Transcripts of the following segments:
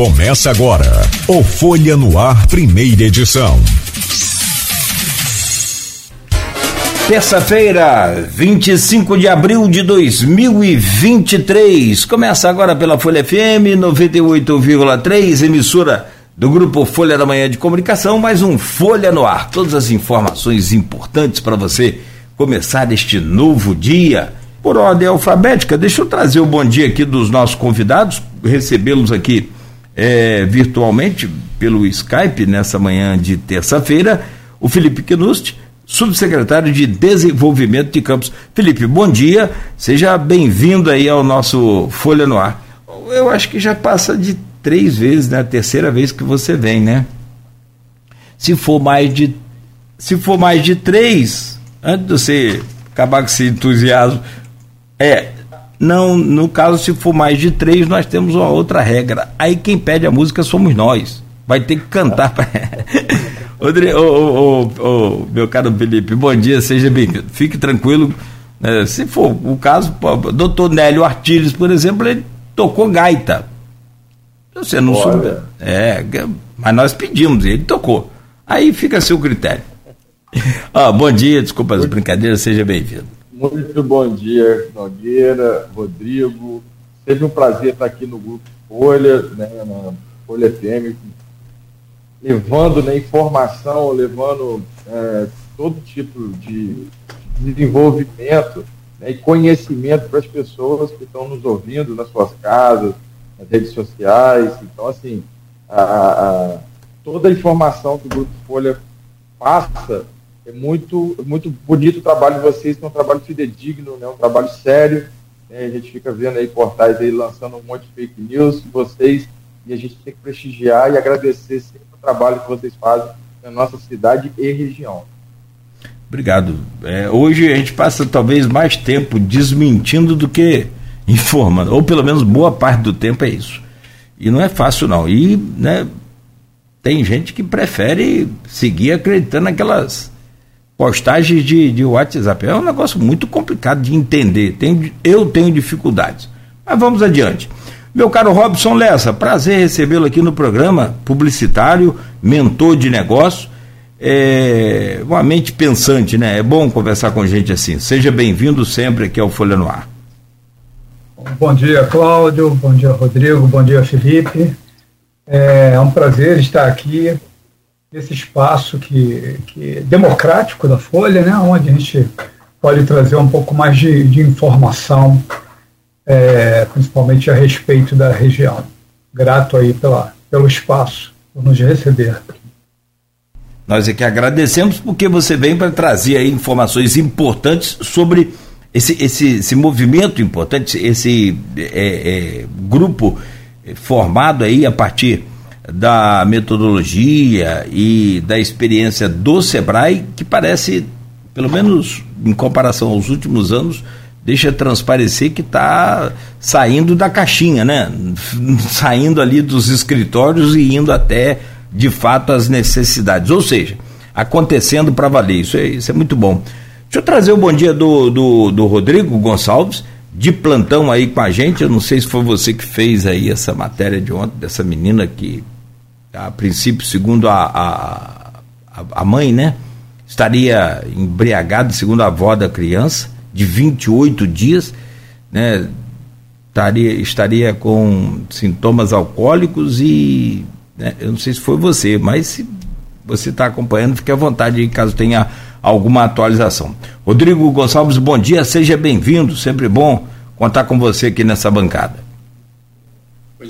Começa agora o Folha no Ar, primeira edição. Terça-feira, 25 de abril de 2023. Começa agora pela Folha FM 98,3, emissora do grupo Folha da Manhã de Comunicação, mais um Folha no Ar. Todas as informações importantes para você começar este novo dia. Por ordem alfabética, deixa eu trazer o bom dia aqui dos nossos convidados, recebê-los aqui é, virtualmente pelo Skype nessa manhã de terça-feira, o Felipe Quinust, subsecretário de Desenvolvimento de Campos. Felipe, bom dia, seja bem-vindo aí ao nosso Folha no Ar. Eu acho que já passa de três vezes, né? A terceira vez que você vem, né? Se for mais de se for mais de três, antes de você acabar com esse entusiasmo, é não, no caso, se for mais de três, nós temos uma outra regra. Aí quem pede a música somos nós. Vai ter que cantar. Pra... Rodrigo, oh, oh, oh, meu caro Felipe, bom dia, seja bem-vindo. Fique tranquilo. É, se for o caso, doutor Nélio Artires, por exemplo, ele tocou gaita. Você não soube. É, mas nós pedimos, ele tocou. Aí fica a seu critério. ah, bom dia, desculpa as brincadeiras, seja bem-vindo. Muito bom dia, Nogueira, Rodrigo. Sempre um prazer estar aqui no Grupo Folha, né, na Folha FM, levando né, informação, levando é, todo tipo de desenvolvimento né, e conhecimento para as pessoas que estão nos ouvindo nas suas casas, nas redes sociais. Então, assim, a, a, toda a informação que o Grupo Folha passa é muito, muito bonito o trabalho de vocês, que é um trabalho fidedigno, né? um trabalho sério. Né? A gente fica vendo aí portais aí lançando um monte de fake news, vocês, e a gente tem que prestigiar e agradecer sempre o trabalho que vocês fazem na nossa cidade e região. Obrigado. É, hoje a gente passa talvez mais tempo desmentindo do que informando, ou pelo menos boa parte do tempo é isso. E não é fácil não. E né, tem gente que prefere seguir acreditando naquelas postagens de, de WhatsApp. É um negócio muito complicado de entender. Tem, eu tenho dificuldades. Mas vamos adiante. Meu caro Robson Lessa, prazer recebê-lo aqui no programa, publicitário, mentor de negócio, é, uma mente pensante, né? É bom conversar com gente assim. Seja bem-vindo sempre aqui ao Folha no Ar. Bom dia, Cláudio. Bom dia, Rodrigo. Bom dia, Felipe. É um prazer estar aqui esse espaço que, que democrático da Folha, né, onde a gente pode trazer um pouco mais de, de informação, é, principalmente a respeito da região. Grato aí pela, pelo espaço, por nos receber. Nós é que agradecemos porque você vem para trazer informações importantes sobre esse, esse, esse movimento importante, esse é, é, grupo formado aí a partir da metodologia e da experiência do Sebrae, que parece, pelo menos em comparação aos últimos anos, deixa transparecer que está saindo da caixinha, né? Saindo ali dos escritórios e indo até, de fato, as necessidades. Ou seja, acontecendo para valer. Isso é, isso é muito bom. Deixa eu trazer o bom dia do, do, do Rodrigo Gonçalves, de plantão aí com a gente. Eu não sei se foi você que fez aí essa matéria de ontem, dessa menina que a princípio, segundo a, a, a mãe, né? Estaria embriagada, segundo a avó da criança, de 28 dias, né? Estaria, estaria com sintomas alcoólicos e né, eu não sei se foi você, mas se você está acompanhando, fique à vontade caso tenha alguma atualização. Rodrigo Gonçalves, bom dia, seja bem-vindo, sempre bom contar com você aqui nessa bancada.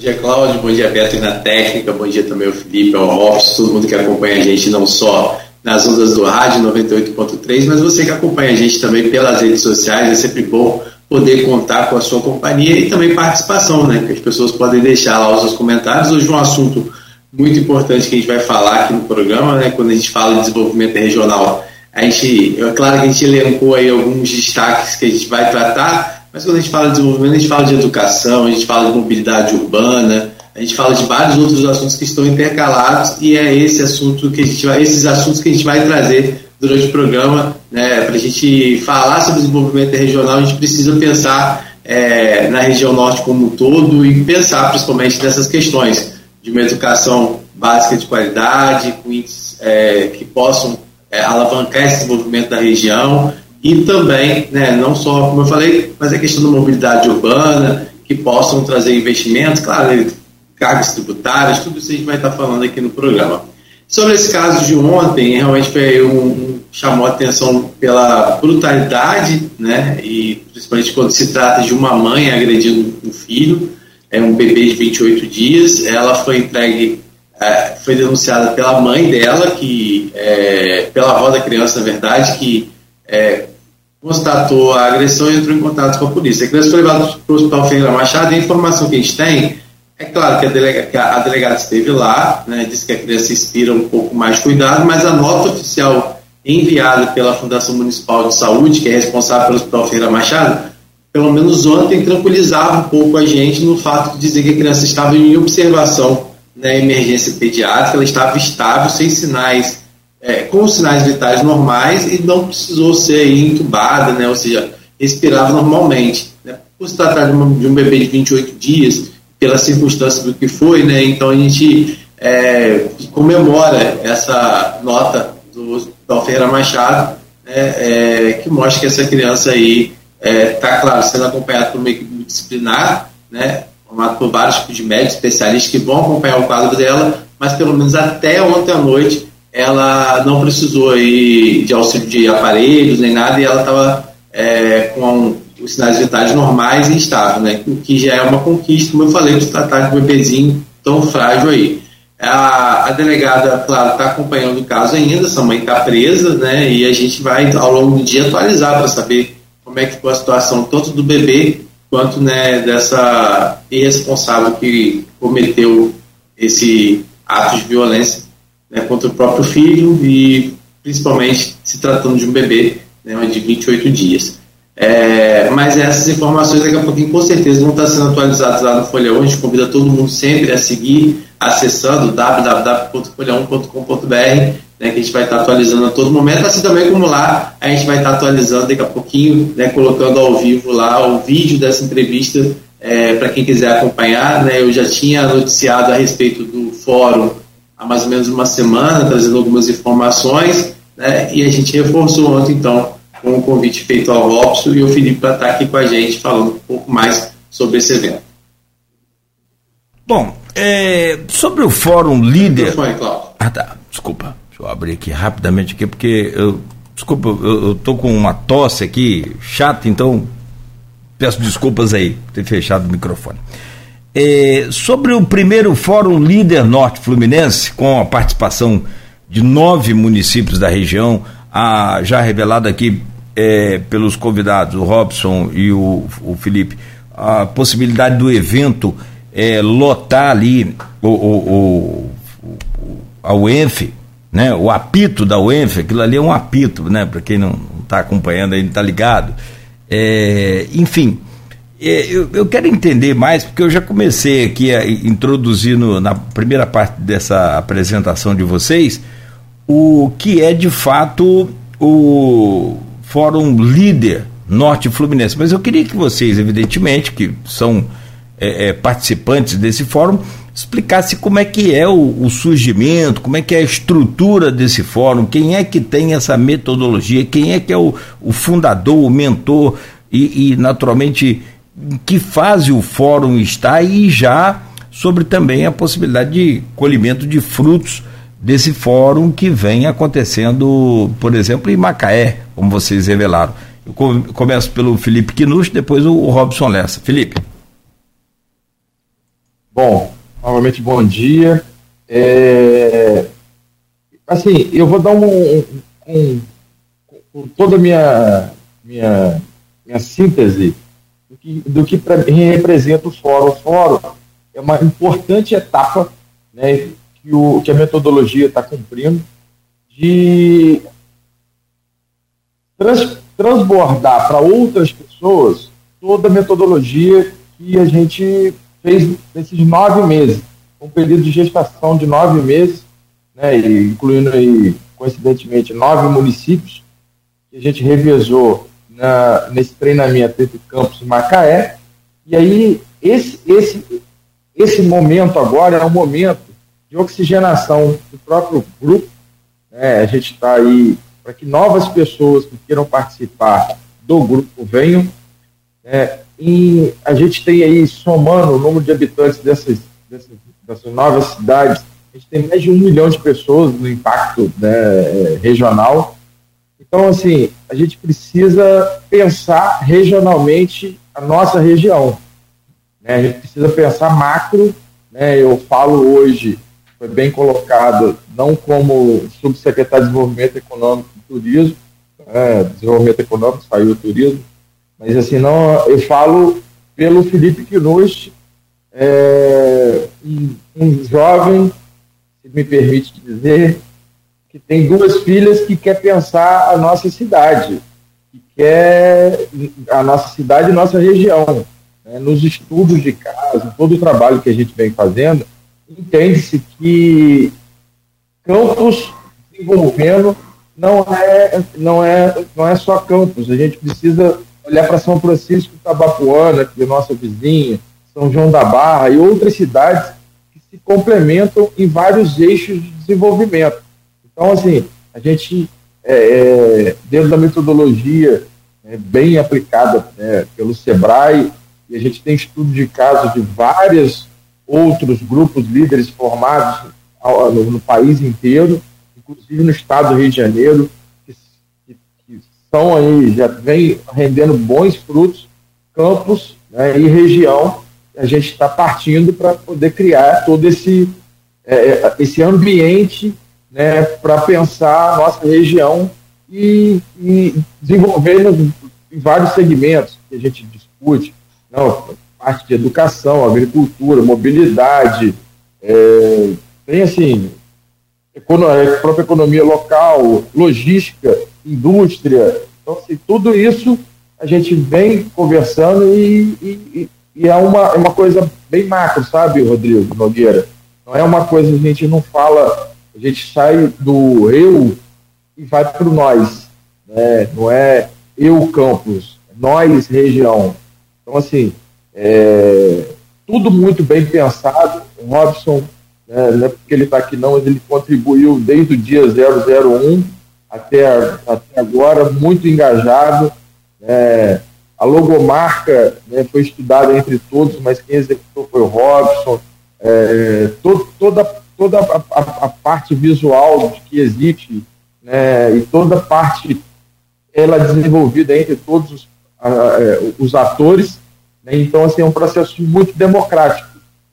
Dia, Cláudio. Bom dia, Beto, na técnica. Bom dia também ao Felipe, ao Robson, todo mundo que acompanha a gente, não só nas ondas do rádio 98.3, mas você que acompanha a gente também pelas redes sociais. É sempre bom poder contar com a sua companhia e também participação, né? Que as pessoas podem deixar lá os seus comentários. Hoje um assunto muito importante que a gente vai falar aqui no programa, né? Quando a gente fala de desenvolvimento regional, a gente, é claro que a gente elencou aí alguns destaques que a gente vai tratar, mas quando a gente fala de desenvolvimento, a gente fala de educação, a gente fala de mobilidade urbana, a gente fala de vários outros assuntos que estão intercalados e é esse assunto que a gente vai, esses assuntos que a gente vai trazer durante o programa, né, para a gente falar sobre desenvolvimento regional, a gente precisa pensar é, na região norte como um todo e pensar principalmente nessas questões de uma educação básica de qualidade, com índices é, que possam é, alavancar esse desenvolvimento da região e também, né, não só, como eu falei, mas a questão da mobilidade urbana, que possam trazer investimentos, claro, cargas tributárias, tudo isso a gente vai estar falando aqui no programa. Sobre esse caso de ontem, realmente foi um, um, chamou a atenção pela brutalidade, né, e principalmente quando se trata de uma mãe agredindo um filho, é um bebê de 28 dias, ela foi entregue é, foi denunciada pela mãe dela, que é, pela avó da criança, na verdade, que é, constatou a agressão e entrou em contato com a polícia. A criança foi levada para o Hospital Ferreira Machado e a informação que a gente tem é claro que a, delega, que a delegada esteve lá, né, disse que a criança inspira um pouco mais de cuidado, mas a nota oficial enviada pela Fundação Municipal de Saúde, que é responsável pelo Hospital Ferreira Machado, pelo menos ontem tranquilizava um pouco a gente no fato de dizer que a criança estava em observação na emergência pediátrica, ela estava estável, sem sinais é, com sinais vitais normais e não precisou ser entubada, né, ou seja, respirava normalmente. Né. Por se tratar de, uma, de, um bebê de 28 dias, pela circunstância do que foi, né, então a gente é, comemora essa nota do Hospital Ferreira Machado, né, é, que mostra que essa criança aí está, é, claro, sendo acompanhada por uma equipe disciplinar, né, formado por vários tipos de médicos, especialistas que vão acompanhar o quadro dela, mas pelo menos até ontem à noite ela não precisou aí de auxílio de aparelhos nem nada e ela estava é, com os sinais vitais normais e estável, né? O que já é uma conquista, como eu falei, de tratar de um bebezinho tão frágil aí. A, a delegada, claro, está acompanhando o caso ainda, essa mãe está presa, né? E a gente vai, ao longo do dia, atualizar para saber como é que ficou a situação tanto do bebê quanto né, dessa irresponsável que cometeu esse ato de violência né, contra o próprio filho e principalmente se tratando de um bebê né, de 28 dias. É, mas essas informações daqui a pouquinho com certeza vão estar sendo atualizadas lá no Folha 1. A gente convida todo mundo sempre a seguir acessando www.folha1.com.br, né, que a gente vai estar atualizando a todo momento, assim também como lá a gente vai estar atualizando daqui a pouquinho, né, colocando ao vivo lá o vídeo dessa entrevista é, para quem quiser acompanhar. Né, eu já tinha noticiado a respeito do fórum há mais ou menos uma semana, trazendo algumas informações, né, e a gente reforçou ontem, então, com o convite feito ao Robson e o Felipe para estar aqui com a gente falando um pouco mais sobre esse evento. Bom, é, sobre o Fórum Líder. Ah, tá. Desculpa. Deixa eu abrir aqui rapidamente aqui, porque eu. Desculpa, eu, eu tô com uma tosse aqui chata, então peço desculpas aí por ter fechado o microfone. É, sobre o primeiro Fórum Líder Norte Fluminense, com a participação de nove municípios da região, a, já revelado aqui é, pelos convidados, o Robson e o, o Felipe, a possibilidade do evento é, lotar ali o, o, o, a UENF, né, o apito da UENF, aquilo ali é um apito, né, para quem não está acompanhando não está ligado. Enfim, eu, eu, quero entender mais, porque eu já comecei aqui a introduzir no, na primeira parte dessa apresentação de vocês o que é de fato o Fórum Líder Norte Fluminense. Mas eu queria que vocês, evidentemente, que são é, é, participantes desse fórum explicasse como é que é o, o, surgimento, como é que é a estrutura desse fórum, quem é que tem essa metodologia, quem é que é o, o fundador, o mentor e, e, naturalmente, em que fase o fórum está e já sobre também a possibilidade de colhimento de frutos desse fórum que vem acontecendo, por exemplo, em Macaé, como vocês revelaram. Eu começo pelo Felipe Quinuch, depois o Robson Lessa. Felipe. Bom, novamente bom dia. É, assim, eu vou dar um, um, um toda a minha, minha, minha síntese do que, do que mim representa o fórum. O fórum é uma importante etapa né, que, o, que a metodologia está cumprindo de trans, transbordar para outras pessoas toda a metodologia que a gente fez nesses nove meses, um período de gestação de nove meses, né, incluindo aí, coincidentemente, nove municípios, que a gente revezou na, nesse treinamento entre Campos e Macaé, e aí esse, esse, esse momento agora é um momento de oxigenação do próprio grupo. Né? A gente está aí para que novas pessoas que queiram participar do grupo venham. Né? E a gente tem aí, somando o número de habitantes dessas, dessas, dessas novas cidades, a gente tem mais de um milhão de pessoas no impacto né, regional. Então, assim, a gente precisa pensar regionalmente a nossa região. Né? A gente precisa pensar macro. Né? Eu falo hoje, foi bem colocado, não como subsecretário de Desenvolvimento Econômico e Turismo, né? desenvolvimento econômico, saiu o turismo, mas assim, não, eu falo pelo Felipe Quinus, é, um, um jovem, se me permite dizer, que tem duas filhas que quer pensar a nossa cidade, que quer a nossa cidade e nossa região. Né? Nos estudos de casa, todo o trabalho que a gente vem fazendo, entende-se que campos desenvolvendo não é, não, é, não é só campos, a gente precisa olhar para São Francisco Tabapuana, que é nossa vizinha, São João da Barra e outras cidades que se complementam em vários eixos de desenvolvimento. Então, assim, a gente, é, é, dentro da metodologia é, bem aplicada né, pelo SEBRAE, e a gente tem estudo de casos de vários outros grupos líderes formados no, no país inteiro, inclusive no estado do Rio de Janeiro, que, que, que são aí, já vem rendendo bons frutos, campos né, e região, a gente está partindo para poder criar todo esse, é, esse ambiente né, para pensar a nossa região e, e desenvolver em vários segmentos que a gente discute, não, parte de educação, agricultura, mobilidade, é, tem assim, a própria economia local, logística, indústria, então assim, tudo isso a gente vem conversando e, e, e é uma, é uma coisa bem macro, sabe, Rodrigo Nogueira? Não é uma coisa que a gente não fala a gente sai do eu e vai para o nós. Né? Não é eu campus, é nós região. Então, assim, é, tudo muito bem pensado. O Robson, né, não é porque ele está aqui não, mas ele contribuiu desde o dia 001 até, até agora, muito engajado. É, a logomarca né, foi estudada entre todos, mas quem executou foi o Robson. É, todo, toda toda a, a, a parte visual que existe né, e toda a parte ela é desenvolvida entre todos os, é, os atores. Né, então, assim, é um processo muito democrático,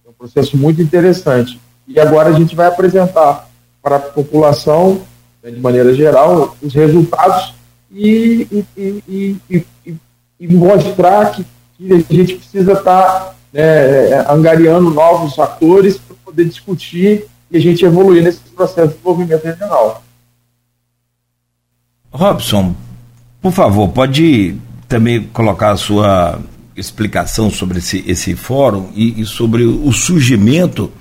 é um processo muito interessante. E agora a gente vai apresentar para a população, né, de maneira geral, os resultados e, e, e, e mostrar que, que, a gente precisa estar né, angariando novos atores para poder discutir e a gente evoluir nesse processo de desenvolvimento regional. Robson, por favor, pode também colocar a sua explicação sobre esse, esse fórum e, e sobre o surgimento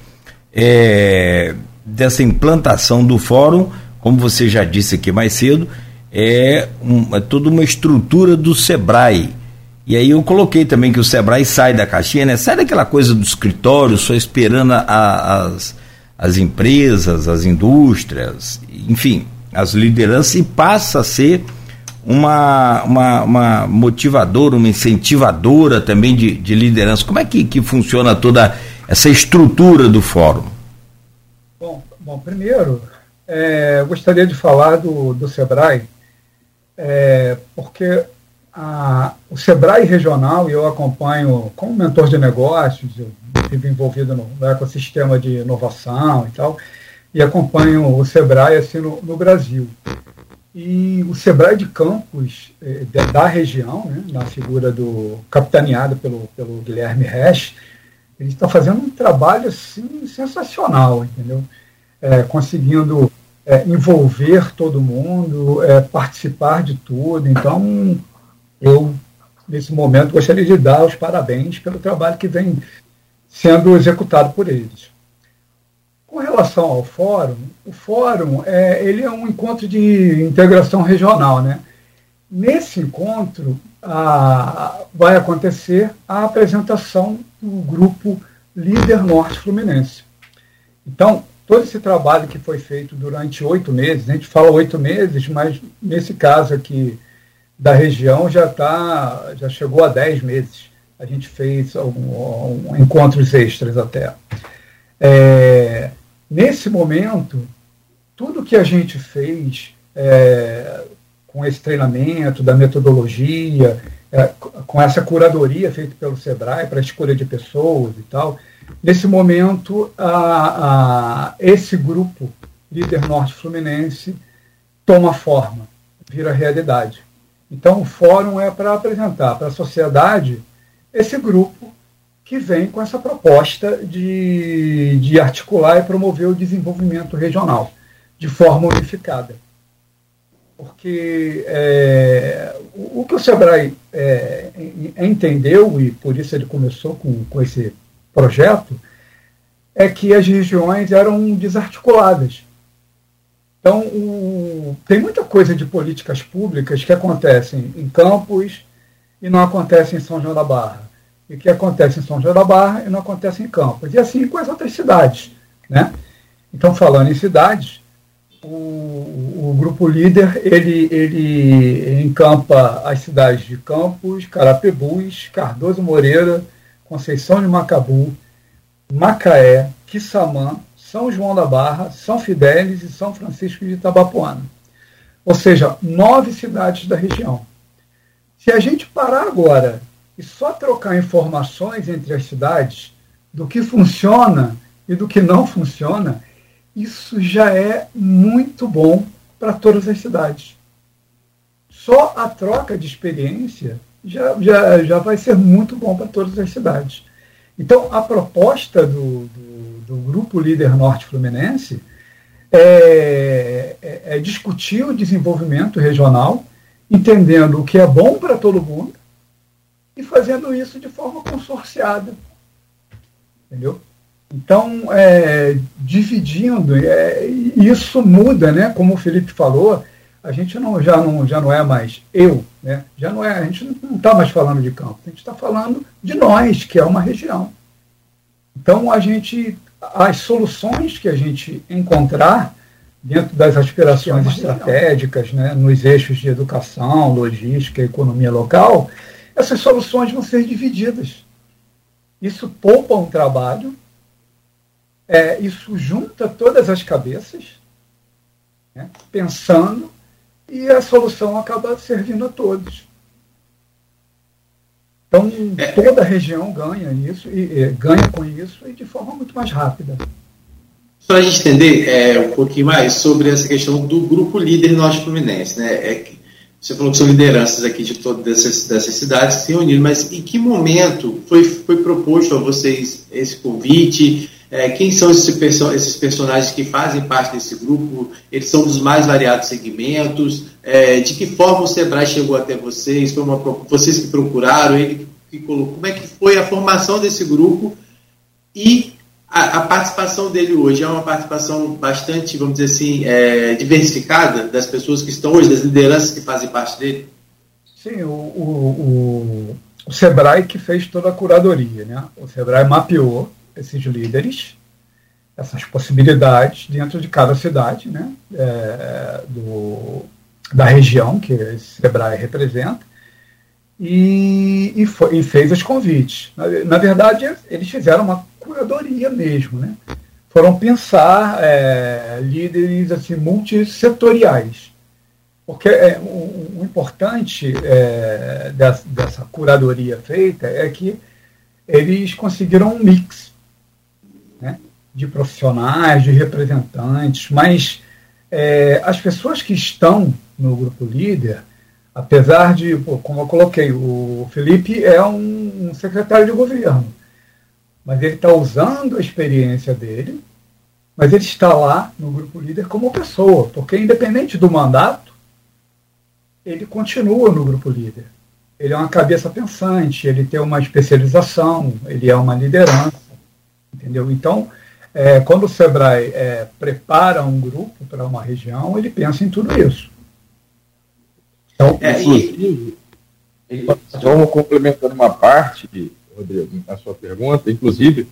é, dessa implantação do fórum, como você já disse aqui mais cedo, é, um, é toda uma estrutura do SEBRAE. E aí eu coloquei também que o SEBRAE sai da caixinha, né? Sai daquela coisa do escritório, só esperando a, as, as empresas, as indústrias, enfim, as lideranças e passa a ser uma, uma, uma motivadora, uma incentivadora também de, de liderança. Como é que, que funciona toda essa estrutura do fórum? Bom, bom primeiro, é, gostaria de falar do, do SEBRAE, é, porque a, o SEBRAE regional, eu acompanho como mentor de negócios, eu estive envolvido no, no, ecossistema de inovação e tal, e acompanho o SEBRAE assim, no, no Brasil. E o SEBRAE de Campos, eh, da região, né, na figura do capitaneado pelo, pelo Guilherme Resch, ele está fazendo um trabalho assim, sensacional, entendeu? É, conseguindo é, envolver todo mundo, é, participar de tudo. Então, eu, nesse momento, gostaria de dar os parabéns pelo trabalho que vem sendo executado por eles. Com relação ao fórum, o fórum é, ele é um encontro de integração regional. Né? Nesse encontro a, vai acontecer a apresentação do grupo líder norte fluminense. Então, todo esse trabalho que foi feito durante oito meses, a gente fala oito meses, mas nesse caso aqui da região já tá, já chegou a dez meses. A gente fez um, um, encontros extras até. É, nesse momento, tudo que a gente fez é, com esse treinamento, da metodologia, é, com essa curadoria feita pelo SEBRAE para a escolha de pessoas e tal, nesse momento, a, a, esse grupo, Líder Norte Fluminense, toma forma, vira realidade. Então, o fórum é para apresentar para a sociedade esse grupo que vem com essa proposta de, de articular e promover o desenvolvimento regional de forma unificada porque é, o, o, que o Sebrae é, entendeu, e por isso ele começou com, com esse projeto, é que as regiões eram desarticuladas. Então, o, tem muita coisa de políticas públicas que acontecem em Campos e não acontecem em São João da Barra. E que acontece em São João da Barra e não acontece em Campos. E assim com as outras cidades. Né? Então, falando em cidades, o, o, grupo líder ele, ele encampa as cidades de Campos, Carapebus, Cardoso Moreira, Conceição de Macabu, Macaé, Quissamã, São João da Barra, São Fidélis e São Francisco de Itabapuana. Ou seja, nove cidades da região. Se a gente parar agora e só trocar informações entre as cidades do que funciona e do que não funciona, isso já é muito bom para todas as cidades. Só a troca de experiência já, já, já vai ser muito bom para todas as cidades. Então, a proposta do, do, do Grupo Líder Norte Fluminense é, é, é discutir o desenvolvimento regional, entendendo o que é bom para todo mundo e fazendo isso de forma consorciada. Entendeu? Então, é, dividindo, é, isso muda, né? Como o Felipe falou, a gente não, já, não, já não é mais eu, né? já não é, a gente não está mais falando de campo, a gente está falando de nós, que é uma região. Então, a gente, as soluções que a gente encontrar dentro das aspirações é estratégicas, né, nos eixos de educação, logística, economia local, essas soluções vão ser divididas. Isso poupa um trabalho, é, isso junta todas as cabeças, né, pensando, e a solução acaba servindo a todos. Então, é. toda a região ganha isso, e, e, ganha com isso e de forma muito mais rápida. Só a gente entender é, um pouquinho mais sobre essa questão do grupo líder Norte Fluminense. Né? É você falou que são lideranças aqui de todas essas, dessas cidades se reuniram, mas em que momento foi, foi proposto a vocês esse convite? É, quem são esses, esses, personagens que fazem parte desse grupo? Eles são dos mais variados segmentos? É, de que forma o Sebrae chegou até vocês? Foi uma, vocês que procuraram? Ele que colocou? Como é que foi a formação desse grupo? E a, a participação dele hoje é uma participação bastante, vamos dizer assim, é, diversificada das pessoas que estão hoje, das lideranças que fazem parte dele? Sim, o, o, o, o Sebrae que fez toda a curadoria. Né? O Sebrae mapeou esses líderes, essas possibilidades dentro de cada cidade né, é, do, da região que esse SEBRAE representa, e, e, foi, e, fez os convites. Na, na, verdade, eles fizeram uma curadoria mesmo, né? Foram pensar é, líderes assim, multissetoriais. Porque é, o, o importante é, dessa, dessa curadoria feita é que eles conseguiram um mix né, de profissionais, de representantes, mas é, as pessoas que estão no grupo líder, apesar de, como eu coloquei, o Felipe é um, um secretário de governo, mas ele está usando a experiência dele, mas ele está lá no grupo líder como pessoa, porque independente do mandato, ele continua no grupo líder. Ele é uma cabeça pensante, ele tem uma especialização, ele é uma liderança. Entendeu? Então, é, quando o Sebrae é, prepara um grupo para uma região, ele pensa em tudo isso. Então, é, inclusive, e... só complementando uma parte, Rodrigo, a sua pergunta, inclusive,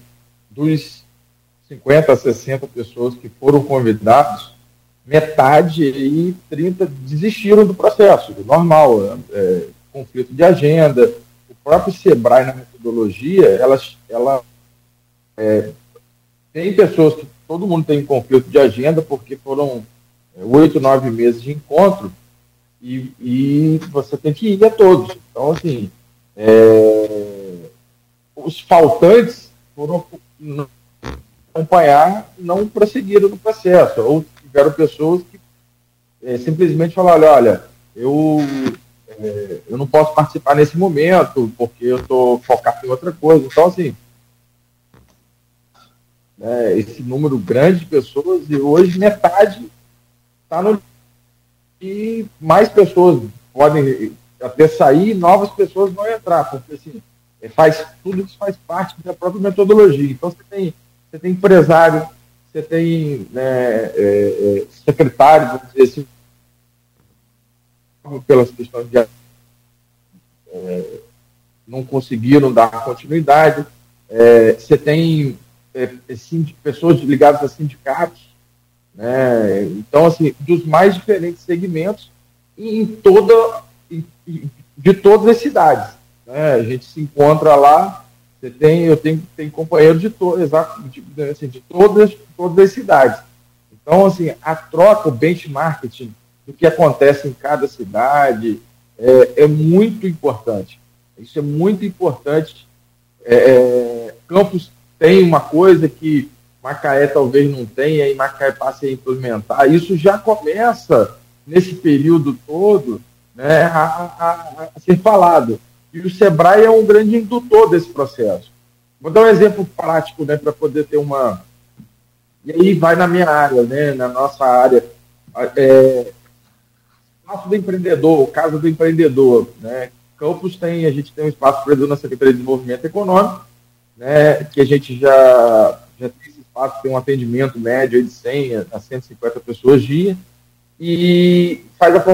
dos 50, 60 pessoas que foram convidados, metade e 30 desistiram do processo, normal, é, conflito de agenda. O próprio Sebrae, na metodologia, ela, ela é, tem pessoas que todo mundo tem conflito de agenda, porque foram é, oito, nove meses de encontro, e, e, você tem que ir a todos. Então, assim, é, os faltantes foram acompanhar, não prosseguiram no processo, ou tiveram pessoas que é, simplesmente falaram, olha, eu, é, eu não posso participar nesse momento, porque eu estou focado em outra coisa. Então, assim, né, esse número grande de pessoas, e hoje metade está no. E mais pessoas podem até sair, novas pessoas vão entrar, porque assim, é, faz, tudo isso faz parte da própria metodologia. Então você tem, você tem empresário, você tem né, é, é, secretário, vamos dizer assim, pelas questões de é, não conseguiram dar continuidade. É, você tem é, pessoas ligadas a sindicatos, né? então, assim, dos mais diferentes segmentos em toda, de todas as cidades. Né? A gente se encontra lá, você tem, eu tenho, tenho companheiros de, to, exato, de, assim, de todas, todas as cidades. Então, assim, a troca, o benchmarking do que acontece em cada cidade é, é muito importante. Isso é muito importante. É, é Campos tem uma coisa que Macaé talvez não tenha e Macaé passe a implementar. Isso já começa nesse período todo né, a, a, a, ser falado. E o Sebrae é um grande indutor desse processo. Vou dar um exemplo prático né, para poder ter uma. E aí vai na minha área, né, na nossa área. É, espaço do empreendedor, casa do empreendedor. Né? Campos tem, a gente tem um espaço empreendedor na Secretaria de Desenvolvimento Econômico, né, que a gente já, já tem espaço, tem um atendimento médio de 100 a 150 pessoas dia, e faz a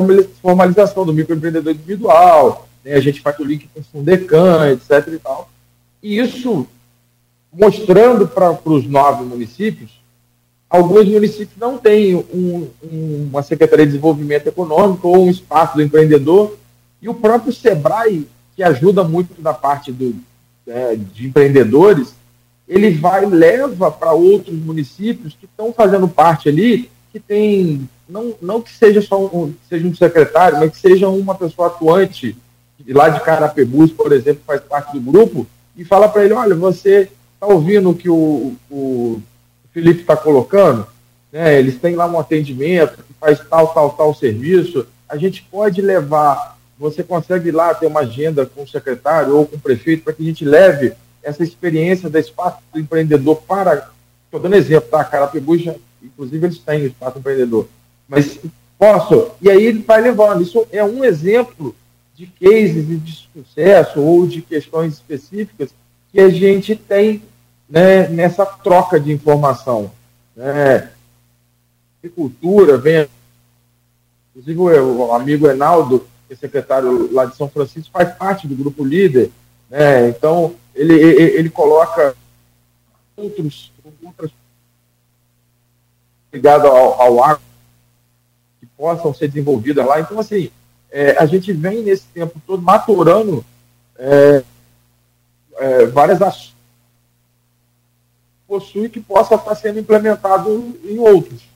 formalização do microempreendedor individual, né, a gente faz o link com o Fundecan, etc. E, tal. e isso mostrando para os nove municípios, alguns municípios não têm um, um, uma Secretaria de Desenvolvimento Econômico ou um espaço do empreendedor, e o próprio SEBRAE, que ajuda muito na parte do, é, de empreendedores, ele vai leva para outros municípios que estão fazendo parte ali, que tem não, não que seja só um, seja um secretário, mas que seja uma pessoa atuante lá de Carapebus, por exemplo, faz parte do grupo, e fala para ele, olha, você está ouvindo o que o, o Felipe está colocando? Né? Eles têm lá um atendimento que faz tal, tal, tal serviço. A gente pode levar você consegue lá ter uma agenda com o secretário ou com o prefeito para que a gente leve essa experiência da espaço do empreendedor para. Estou dando exemplo, tá? Carapibuja, inclusive eles têm o espaço empreendedor. Mas posso? E aí ele vai levando. Isso é um exemplo de cases de sucesso ou de questões específicas que a gente tem né, nessa troca de informação. Né? Agricultura, vem. Inclusive o amigo Enaldo que é secretário lá de São Francisco, faz parte do grupo líder. Né? Então, ele, ele, ele coloca outros, outras ligadas ao, ao agro que possam ser desenvolvidas lá. Então, assim, é, a gente vem nesse tempo todo maturando é, é, várias ações possui que possa estar sendo implementado em outros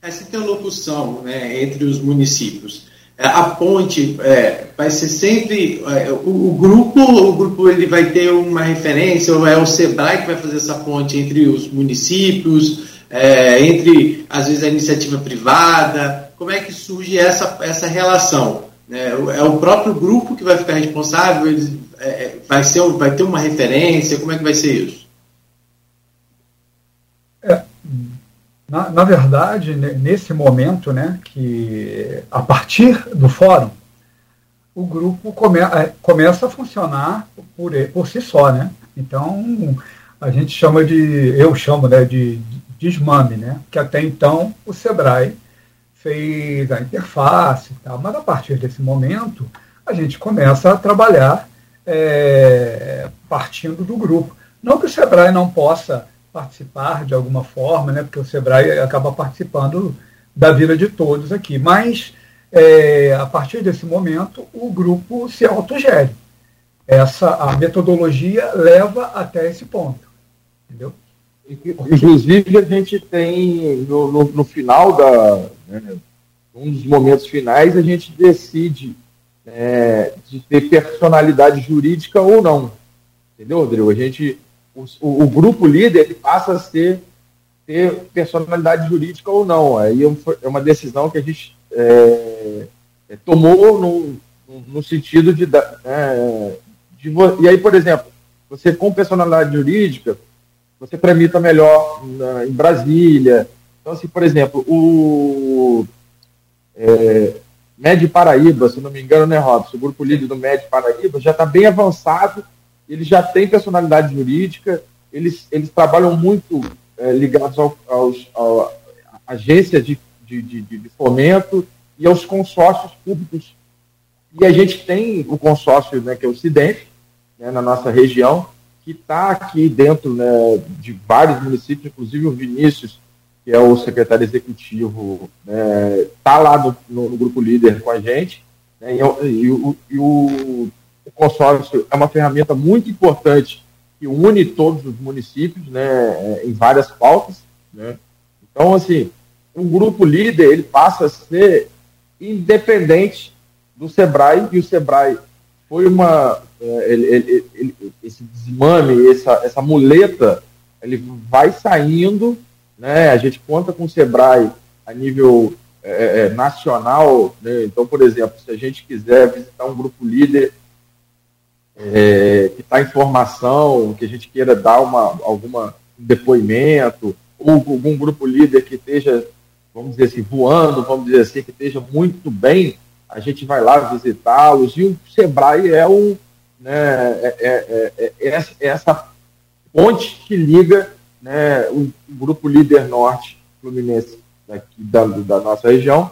essa interlocução né, entre os municípios. É, a ponte é, vai ser sempre é, o, o, grupo, o grupo ele vai ter uma referência, ou é o Sebrae que vai fazer essa ponte entre os municípios, é, entre às vezes a iniciativa privada. Como é que surge essa, essa relação? É, é o próprio grupo que vai ficar responsável? Ele, é, vai, ser, vai ter uma referência? Como é que vai ser isso? Na, na verdade, nesse momento, né, que a partir do fórum, o grupo come, é, começa a funcionar por, por si só, né? Então, a gente chama de, eu chamo né, de desmame, né? Que até então o Sebrae fez a interface e tal, mas a partir desse momento a gente começa a trabalhar é, partindo do grupo. Não que o SEBRAE não possa participar de alguma forma, né, porque o SEBRAE acaba participando da vida de todos aqui, mas é, a partir desse momento o grupo se autogere. Essa, a metodologia leva até esse ponto. Entendeu? Inclusive, a gente tem, no, no, no final da. Né, um dos momentos finais, a gente decide é, de ter personalidade jurídica ou não. Entendeu, Rodrigo? A gente, o, o, grupo líder ele passa a ser ter personalidade jurídica ou não. Aí é, é uma decisão que a gente é, é tomou no, no sentido de, é, de, E aí, por exemplo, você com personalidade jurídica, você tramita melhor na, em Brasília. Então, assim, por exemplo, o é, Paraíba, se não me engano, né, Robson? O grupo líder do Med Paraíba já está bem avançado, ele já tem personalidade jurídica, eles, eles trabalham muito é, ligados ao, aos, ao, agências de, de, de, de fomento e aos consórcios públicos. E a gente tem o consórcio, né, que é o CIDENF, né, na nossa região, que está aqui dentro né, de vários municípios, inclusive o Vinícius, que é o secretário executivo, está né, tá lá no, no, no, grupo líder com a gente, né, e, e, o, e o, o, consórcio é uma ferramenta muito importante que une todos os municípios né, é, em várias pautas. Né. Então, assim, o grupo líder ele passa a ser independente do SEBRAE, e o SEBRAE foi uma, é, ele, ele, ele, esse desmame, essa, essa muleta, ele vai saindo, né? A gente conta com o Sebrae a nível é, é, nacional, né? Então, por exemplo, se a gente quiser visitar um grupo líder é, que está em formação, que a gente queira dar uma, alguma depoimento, ou algum grupo líder que esteja, vamos dizer assim, voando, vamos dizer assim, que esteja muito bem, a gente vai lá visitá-los, e o Sebrae é um, né, é, é, é, é, essa ponte que liga né, o, grupo líder norte fluminense daqui, da, da nossa região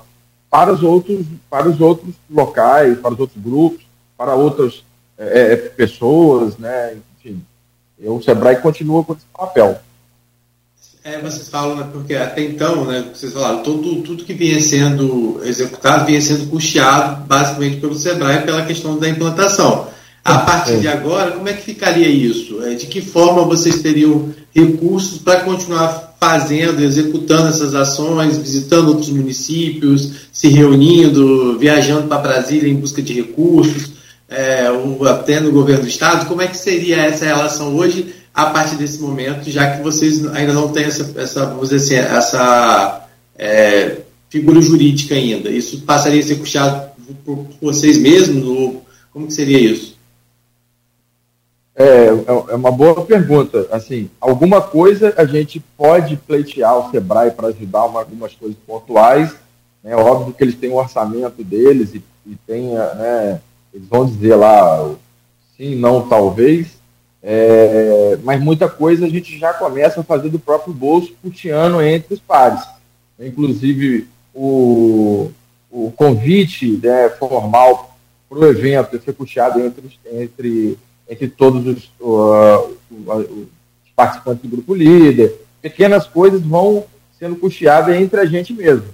para os outros para os outros locais, para os outros grupos, para outras é, é, pessoas, né, enfim. O Sebrae continua com esse papel. É, vocês falam, né, porque até então, né, vocês falaram, tudo, tudo que vinha sendo executado vinha sendo custeado basicamente pelo Sebrae pela questão da implantação. A partir de agora, como é que ficaria isso? É, de que forma vocês teriam recursos para continuar fazendo, executando essas ações, visitando outros municípios, se reunindo, viajando para Brasília em busca de recursos, é, até no governo do estado? Como é que seria essa relação hoje a partir desse momento, já que vocês ainda não têm essa, essa vamos dizer assim, essa é, figura jurídica ainda? Isso passaria a ser puxado por vocês mesmos? Ou como que seria isso? É, é, é uma boa pergunta. Assim, alguma coisa a gente pode pleitear o Sebrae para ajudar uma, algumas coisas pontuais. É óbvio que eles têm um orçamento deles e, e tem, né, eles vão dizer lá sim, não, talvez. É, mas muita coisa a gente já começa a fazer do próprio bolso, puxando entre os pares. Inclusive, o, o convite né, formal para o evento ser puxado entre, entre entre todos os, uh, os participantes do grupo líder. Pequenas coisas vão sendo custeadas entre a gente mesmo.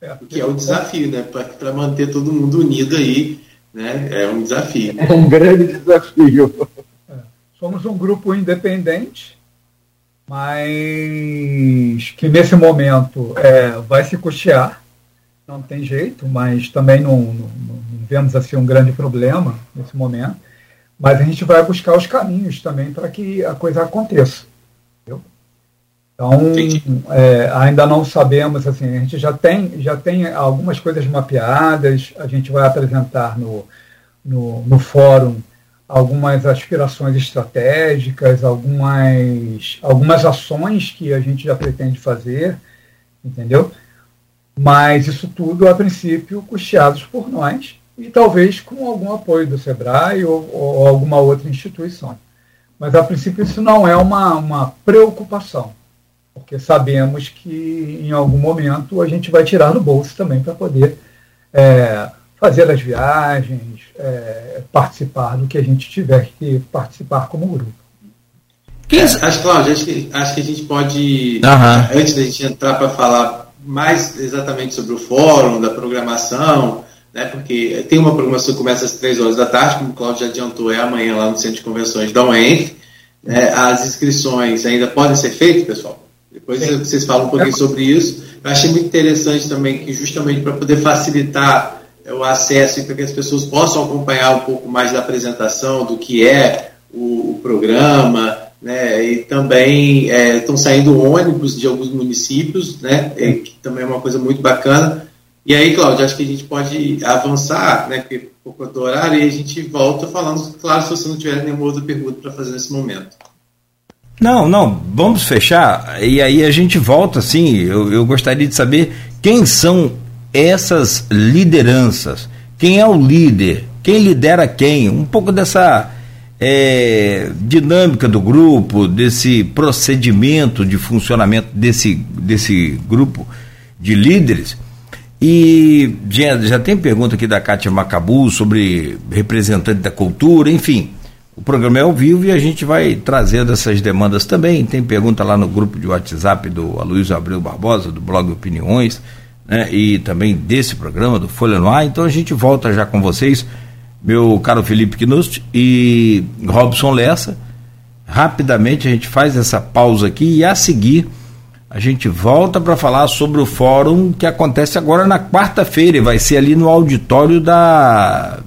É, que é o desafio, né? Para manter todo mundo unido aí, né? É um desafio. É um grande desafio. É. Somos um grupo independente, mas que nesse momento é, vai se custear não tem jeito, mas também não, não, não, vemos assim um grande problema nesse momento. Mas a gente vai buscar os caminhos também para que a coisa aconteça. Então, é, ainda não sabemos, assim, a gente já tem, já tem algumas coisas mapeadas, a gente vai apresentar no, no, no fórum algumas aspirações estratégicas, algumas, algumas ações que a gente já pretende fazer, entendeu? Mas isso tudo, a princípio, custeados por nós e talvez com algum apoio do SEBRAE ou, ou alguma outra instituição. Mas, a princípio, isso não é uma, uma preocupação, porque sabemos que em algum momento a gente vai tirar no bolso também para poder é, fazer as viagens, é, participar do que a gente tiver que participar como grupo. É, acho, Cláudio, acho que, acho que a gente pode, uhum. antes da gente entrar para falar mais exatamente sobre o fórum, da programação, né, porque tem uma programação que começa às três horas da tarde, como o Cláudio já adiantou, é amanhã lá no Centro de Convenções da UENF. Né, as inscrições ainda podem ser feitas, pessoal? Depois Sim. vocês falam um pouquinho sobre isso. Eu achei muito interessante também que, justamente para poder facilitar é, o acesso e para que as pessoas possam acompanhar um pouco mais da apresentação, do que é o, o programa, né? E também é, estão saindo ônibus de alguns municípios, né? É, que também é uma coisa muito bacana. E aí, Cláudio, acho que a gente pode avançar, né? Porque um pouco do horário, e a gente volta falando, claro, se você não tiver nenhuma outra pergunta para fazer nesse momento. Não, não, vamos fechar e aí a gente volta assim. Eu, eu gostaria de saber quem são essas lideranças, quem é o líder, quem lidera quem, um pouco dessa é, dinâmica do grupo, desse procedimento de funcionamento desse, desse grupo de líderes. E já, já tem pergunta aqui da Kátia Macabu sobre representante da cultura, enfim. O programa é ao vivo e a gente vai trazendo essas demandas também. Tem pergunta lá no grupo de WhatsApp do Aloysio Abreu Barbosa, do blog Opiniões, né, e também desse programa, do Folha no Ar. Então a gente volta já com vocês meu caro Felipe Knust e Robson Lessa. Rapidamente a gente faz essa pausa aqui e a seguir a gente volta para falar sobre o fórum que acontece agora na quarta-feira e vai ser ali no auditório da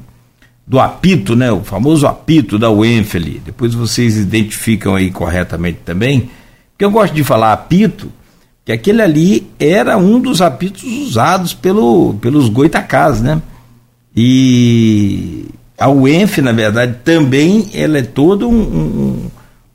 do apito, né, o famoso apito da UENF Depois vocês identificam aí corretamente também, porque eu gosto de falar apito, que aquele ali era um dos apitos usados pelo, pelos goitacás, né? E a UENF, na verdade, também ela é todo um,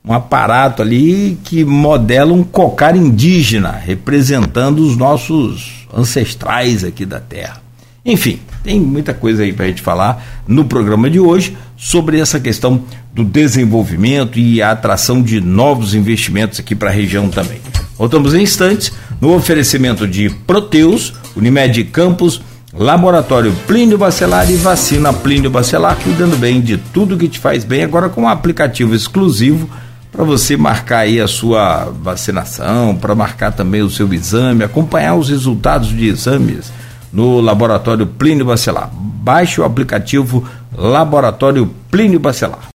um aparato ali que modela um cocar indígena, representando os nossos ancestrais aqui da terra. Enfim, tem muita coisa aí para a gente falar no programa de hoje sobre essa questão do desenvolvimento e a atração de novos investimentos aqui para a região também. Voltamos em instantes no oferecimento de Proteus, Unimed Campos, Laboratório Plínio Bacelar e Vacina Plínio Bacelar, cuidando bem de tudo que te faz bem, agora com um aplicativo exclusivo para você marcar aí a sua vacinação, para marcar também o seu exame, acompanhar os resultados de exames no Laboratório Plínio Bacelar. Baixe o aplicativo Laboratório Plínio Bacelar.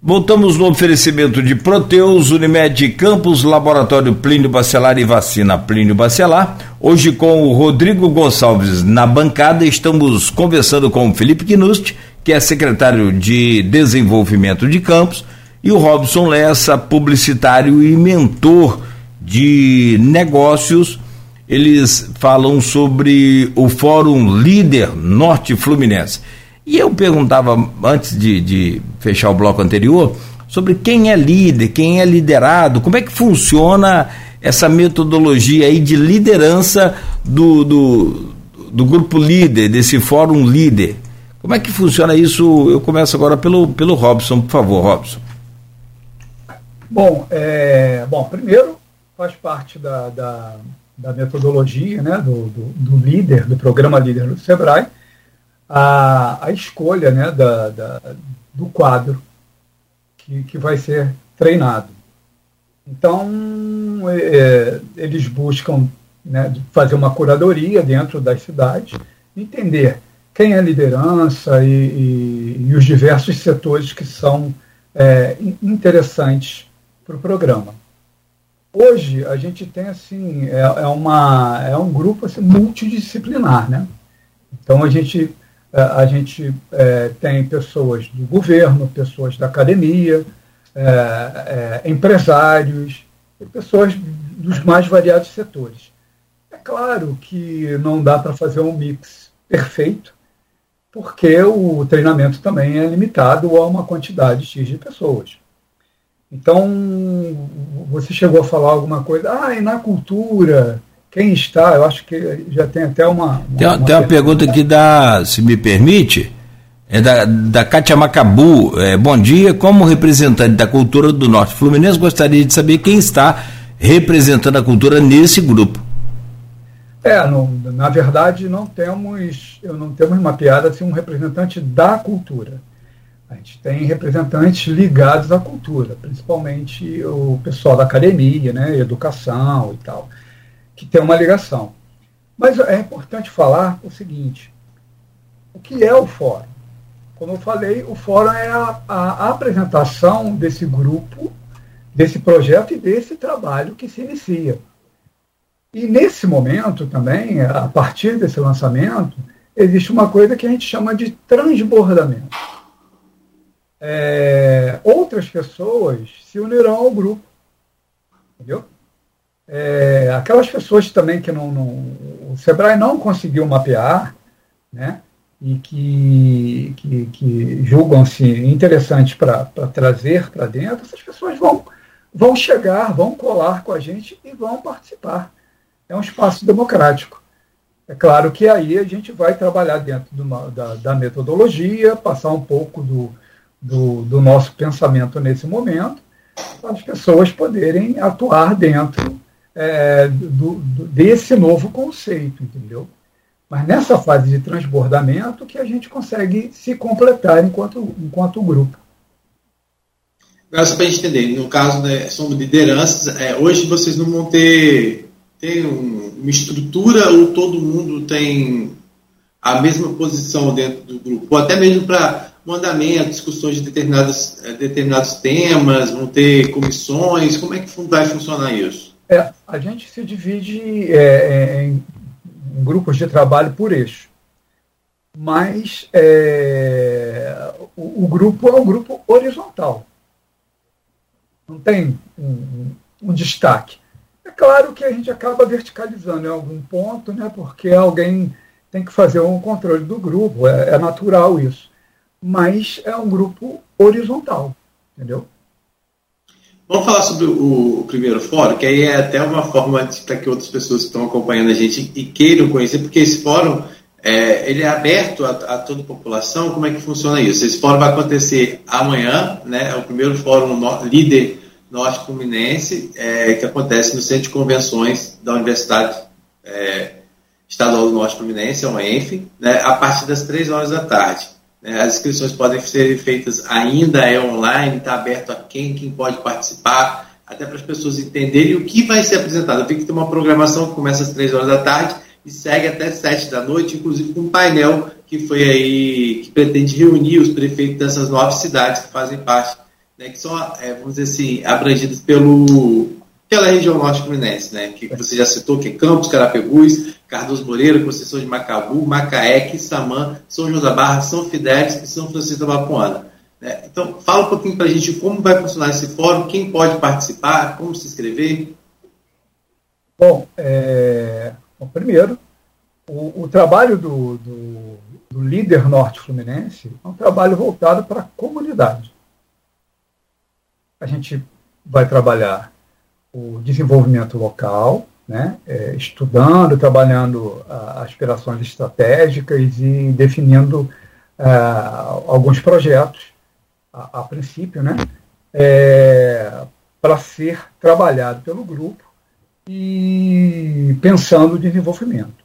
Voltamos no oferecimento de Proteus, Unimed Campos, Laboratório Plínio Bacelar e Vacina Plínio Bacelar. Hoje com o Rodrigo Gonçalves na bancada, estamos conversando com o Felipe Knust, que é secretário de Desenvolvimento de Campos, e o Robson Lessa, publicitário e mentor de negócios. Eles falam sobre o Fórum Líder Norte Fluminense. E eu perguntava, antes de, de fechar o bloco anterior, sobre quem é líder, quem é liderado, como é que funciona essa metodologia aí de liderança do, do, do grupo líder, desse fórum líder. Como é que funciona isso? Eu começo agora pelo, pelo Robson, por favor, Robson. Bom, é, bom primeiro faz parte da, da, da metodologia né, do, do, do, líder, do programa líder do SEBRAE, a, a escolha né, da, da, do quadro que, que vai ser treinado. Então, é, é, eles buscam né, fazer uma curadoria dentro das cidades, entender quem é a liderança e, e, e os diversos setores que são é, interessantes para o programa. Hoje a gente tem assim é, é, uma é um grupo assim, multidisciplinar, né? Então a gente é, a gente é, tem pessoas do governo, pessoas da academia, é, é, empresários, pessoas dos mais variados setores. É claro que não dá para fazer um mix perfeito, porque o treinamento também é limitado a uma quantidade X de pessoas. Então, você chegou a falar alguma coisa, ah, e na cultura, quem está, eu acho que já tem até uma. uma tem, uma, tem uma pergunta aqui da, se me permite, é da, da Cátia Macabu. É, bom dia, como representante da cultura do Norte Fluminense, gostaria de saber quem está representando a cultura nesse grupo. É, não, na verdade não temos, eu não temos mapeado assim, um representante da cultura. A gente tem representantes ligados à cultura, principalmente o pessoal da academia, né, educação e tal, que tem uma ligação. Mas é importante falar o seguinte: o que é o fórum? Como eu falei, o fórum é a, a apresentação desse grupo, desse projeto e desse trabalho que se inicia. E nesse momento também, a partir desse lançamento, existe uma coisa que a gente chama de transbordamento é, outras pessoas se unirão ao grupo. Entendeu? É, aquelas pessoas também que não, não, o Sebrae não conseguiu mapear, né? E que, que, que julgam-se interessantes para trazer para dentro, essas pessoas vão, vão chegar, vão colar com a gente e vão participar. É um espaço democrático. É claro que aí a gente vai trabalhar dentro uma, da, da metodologia, passar um pouco do, do, do nosso pensamento nesse momento, as pessoas poderem atuar dentro é, do, do, desse novo conceito, entendeu? Mas nessa fase de transbordamento que a gente consegue se completar enquanto, enquanto grupo. Agora, só para a gente entender, no caso, né, lideranças, é, hoje vocês não vão ter, ter um, uma estrutura ou todo mundo tem a mesma posição dentro do grupo, ou até mesmo para mandamentos, discussões de determinados, eh, determinados temas, vão ter comissões? Como é que vai funcionar isso? É, a gente se divide é, em, grupos de trabalho por eixo. Mas é, o, o, grupo é um grupo horizontal. Não tem um, um, destaque. É claro que a gente acaba verticalizando em algum ponto, né, porque alguém tem que fazer um controle do grupo, é, é natural isso mas é um grupo horizontal, entendeu? Vamos falar sobre o, primeiro fórum, que aí é até uma forma para que outras pessoas que estão acompanhando a gente e queiram conhecer, porque esse fórum é, ele é aberto a, a, toda a população. Como é que funciona isso? Esse fórum vai acontecer amanhã, né? É o primeiro fórum no, líder norte fluminense é, que acontece no Centro de Convenções da Universidade é, Estadual do Norte Fluminense, é uma ENF, né? a partir das três horas da tarde. É, as inscrições podem ser feitas ainda é online, está aberto a quem, quem pode participar, até para as pessoas entenderem o que vai ser apresentado. Tem que ter uma programação que começa às 3 horas da tarde e segue até 7 da noite, inclusive com um painel que foi aí, que pretende reunir os prefeitos dessas nove cidades que fazem parte, né, que são, é, vamos dizer assim, abrangidas pelo, pela região norte fluminense, né, que você já citou, que é Campos, Carapebus, Cardoso Moreira, Conceição de Macabu, Macaé, Quissamã, São da Barra, São Fidélis e São Francisco da Bapuana. É, então, fala um pouquinho para a gente como vai funcionar esse fórum, quem pode participar, como se inscrever. Bom, é, bom primeiro, o, o trabalho do, do, do, líder norte fluminense é um trabalho voltado para a comunidade. A gente vai trabalhar o desenvolvimento local, né, é, estudando, trabalhando uh, aspirações estratégicas e definindo uh, alguns projetos, a, a princípio, né, é, para ser trabalhado pelo grupo e pensando o desenvolvimento.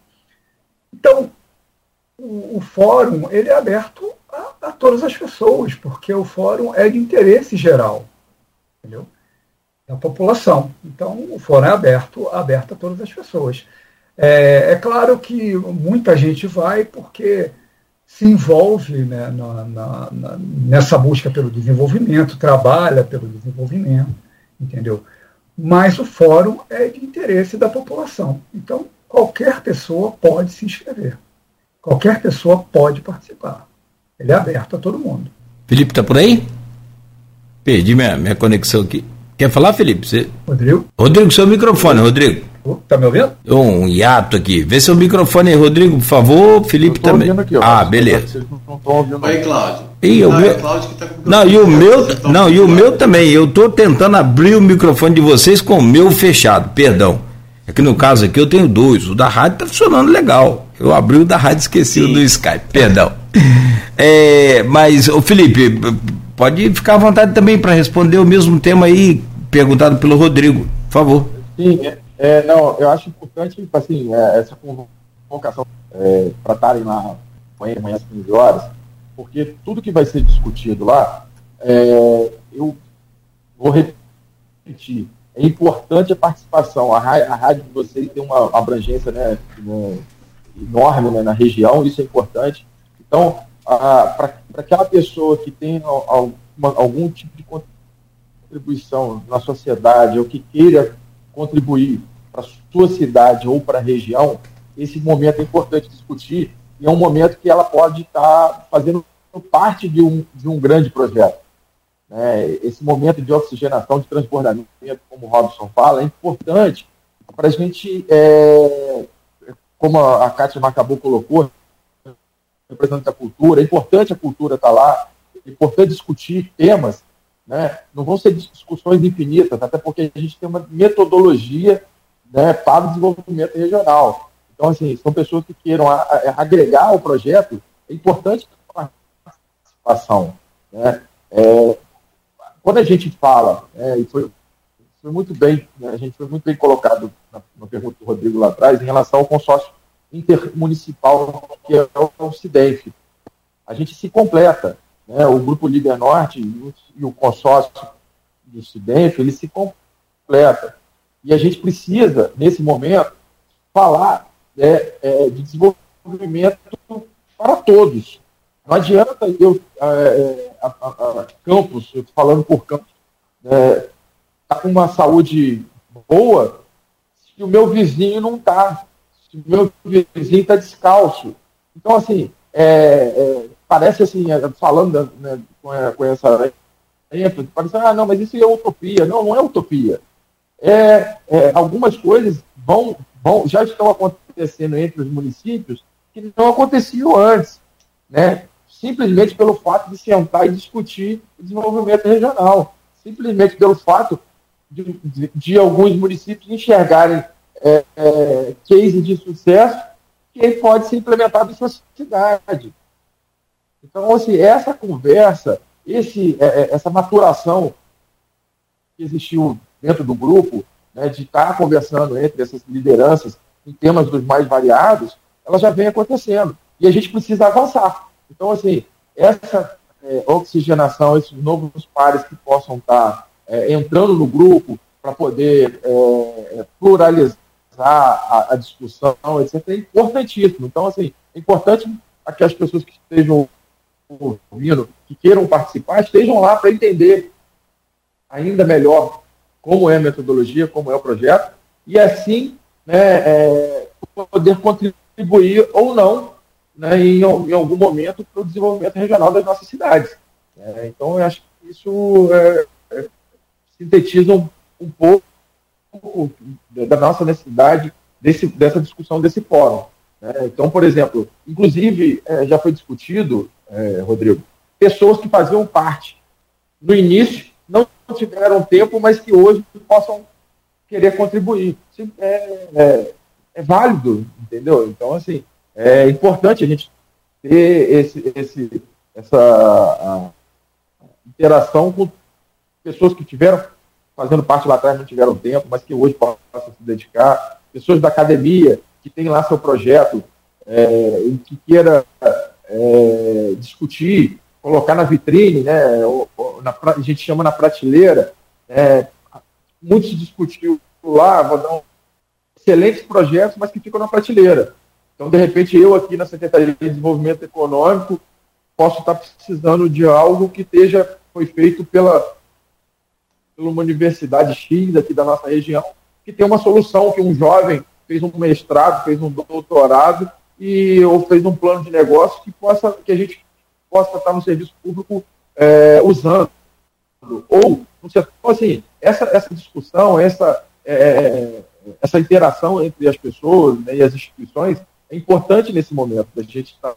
Então, o, o fórum ele é aberto a, a todas as pessoas, porque o fórum é de interesse geral. Entendeu? Da população. Então, o fórum é aberto, aberto a todas as pessoas. É, é claro que muita gente vai porque se envolve né, na, na, na, nessa busca pelo desenvolvimento, trabalha pelo desenvolvimento, entendeu? Mas o fórum é de interesse da população. Então, qualquer pessoa pode se inscrever. Qualquer pessoa pode participar. Ele é aberto a todo mundo. Felipe, está por aí? Perdi minha, minha conexão aqui. Quer falar, Felipe? Você... Rodrigo? Rodrigo, seu microfone, Rodrigo. Tá me ouvindo? Um hiato aqui. Vê seu microfone aí, Rodrigo, por favor. Felipe também. Aqui, ó, ah, beleza. Oi, Cláudio. E o meu... Tá não, e o meu, não, e o meu também. Eu estou tentando abrir o microfone de vocês com o meu fechado. Perdão. É que no caso aqui eu tenho dois. O da rádio está funcionando legal. Eu abri o da rádio e esqueci Sim. o do Skype. Perdão. É, mas, o Felipe, pode ficar à vontade também para responder o mesmo tema aí perguntado pelo Rodrigo. Por favor. Sim, é, É, não, eu acho importante, assim, é, essa convocação é, para estarem lá amanhã às 15 horas, porque tudo que vai ser discutido lá, é, eu vou repetir, é importante a participação. A, a rádio de vocês tem uma abrangência né, enorme né, na região, isso é importante. Então, para aquela pessoa que tem alguma, algum tipo de contribuição na sociedade ou que queira contribuir para a sua cidade ou para a região, esse momento é importante discutir e é um momento que ela pode estar fazendo parte de um, de um grande projeto. Né? Esse momento de oxigenação, de transbordamento, como o Robson fala, é importante para a gente, é, como a Cátia Macabou colocou, representante da cultura, é importante a cultura estar lá, é importante discutir temas, né? não vão ser discussões infinitas, até porque a gente tem uma metodologia né, para o desenvolvimento regional. Então, assim, são pessoas que queiram agregar o projeto, é importante a participação. Né? É, quando a gente fala, é, e foi, foi muito bem, né, a gente foi muito bem colocado na, na, pergunta do Rodrigo lá atrás, em relação ao consórcio intermunicipal que é o CIDEF. A gente se completa, né, o Grupo Líder Norte e o, consórcio do CIDEF, ele se completa. E a gente precisa, nesse momento, falar é, é, de desenvolvimento para todos. Não adianta eu, é, é, a, a, a Campos, eu falando por Campos, é, tá com uma saúde boa se o meu vizinho não está, se o meu vizinho está descalço. Então, assim, é, é, parece assim, falando né, com, com, essa ênfase, parece, ah, não, mas isso é utopia. Não, não é utopia. É, algumas coisas vão, vão, já estão acontecendo entre os municípios que não aconteciam antes. Né? simplesmente pelo fato de sentar e discutir o desenvolvimento regional, simplesmente pelo fato de, de, de alguns municípios enxergarem é, é, cases de sucesso que pode ser implementado em sua cidade. Então, assim, essa conversa, esse, é, é essa maturação que existiu dentro do grupo, né, de estar conversando entre essas lideranças em temas dos mais variados, ela já vem acontecendo. E a gente precisa avançar. Então, assim, essa é, oxigenação, esses novos pares que possam estar é, entrando no grupo para poder é, pluralizar a, a, discussão, etc., é importantíssimo. Então, assim, é importante que as pessoas que estejam ouvindo, que queiram participar, estejam lá para entender ainda melhor como é a metodologia, como é o projeto, e assim né, é, poder contribuir ou não né, em, em, algum momento para o desenvolvimento regional das nossas cidades. É, então, eu acho que isso é, é, sintetiza um, um, pouco da nossa necessidade desse, dessa discussão desse fórum. Né? Então, por exemplo, inclusive, é, já foi discutido, é, Rodrigo, pessoas que faziam parte no início não tiveram tempo, mas que hoje possam querer contribuir. É, é, é válido, entendeu? Então, assim, é importante a gente ter esse, esse, essa interação com pessoas que tiveram fazendo parte lá atrás, não tiveram tempo, mas que hoje possam se dedicar, pessoas da academia que tem lá seu projeto é, e que queira é, discutir, colocar na vitrine, né, ou, ou na, a gente chama na prateleira, é, muito se discutiu lá, vou dar um, excelentes projetos, mas que ficam na prateleira. Então, de repente, eu aqui na Secretaria de Desenvolvimento Econômico posso estar precisando de algo que esteja, foi feito pela, pela uma universidade X aqui da nossa região, que tem uma solução que um jovem fez um mestrado, fez um doutorado e ou fez um plano de negócio que possa que a gente possa estar no serviço público é, usando ou então, assim essa essa discussão essa é, é, essa interação entre as pessoas né, e as instituições é importante nesse momento, da gente estar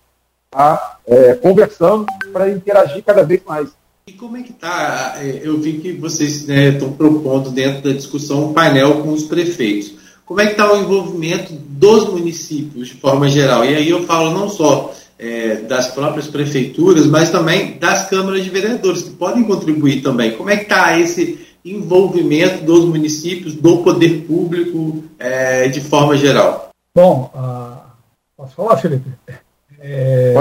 tá, é, conversando para interagir cada vez mais. E como é que está? É, eu vi que vocês né, estão propondo dentro da discussão um painel com os prefeitos. Como é que está o envolvimento dos municípios de forma geral? E aí eu falo não só é, das próprias prefeituras, mas também das câmaras de vereadores, que podem contribuir também. Como é que está esse envolvimento dos municípios, do poder público é, de forma geral? Bom, uh, posso falar, Felipe? É,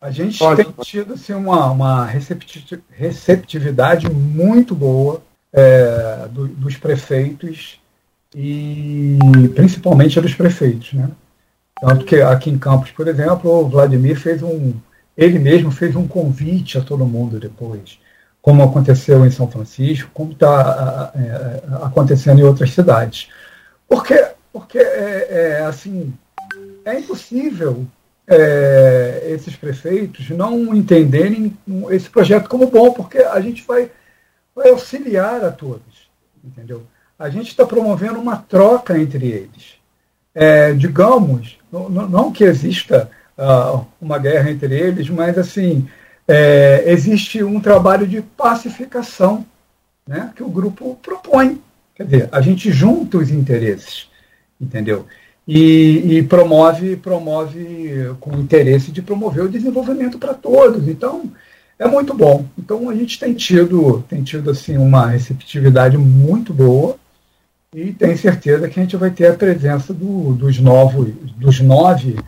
a gente Pode. tem tido assim, uma, uma receptividade muito boa é, do, dos prefeitos e principalmente dos prefeitos. Né? Tanto que aqui em Campos, por exemplo, o Vladimir fez um. Ele mesmo fez um convite a todo mundo depois, como aconteceu em São Francisco, como está é, acontecendo em outras cidades. Porque, porque é, é assim, é impossível é, esses prefeitos não entenderem esse projeto como bom, porque a gente vai, vai auxiliar a todos, entendeu? A gente está promovendo uma troca entre eles. É, digamos, não, que exista uh, uma guerra entre eles, mas assim é, existe um trabalho de pacificação né, que o grupo propõe. Quer dizer, a gente junta os interesses, entendeu? e, e, promove promove com interesse de promover o desenvolvimento para todos. Então é muito bom. Então a gente tem tido tem tido assim uma receptividade muito boa e tenho certeza que a gente vai ter a presença do, dos novos dos nove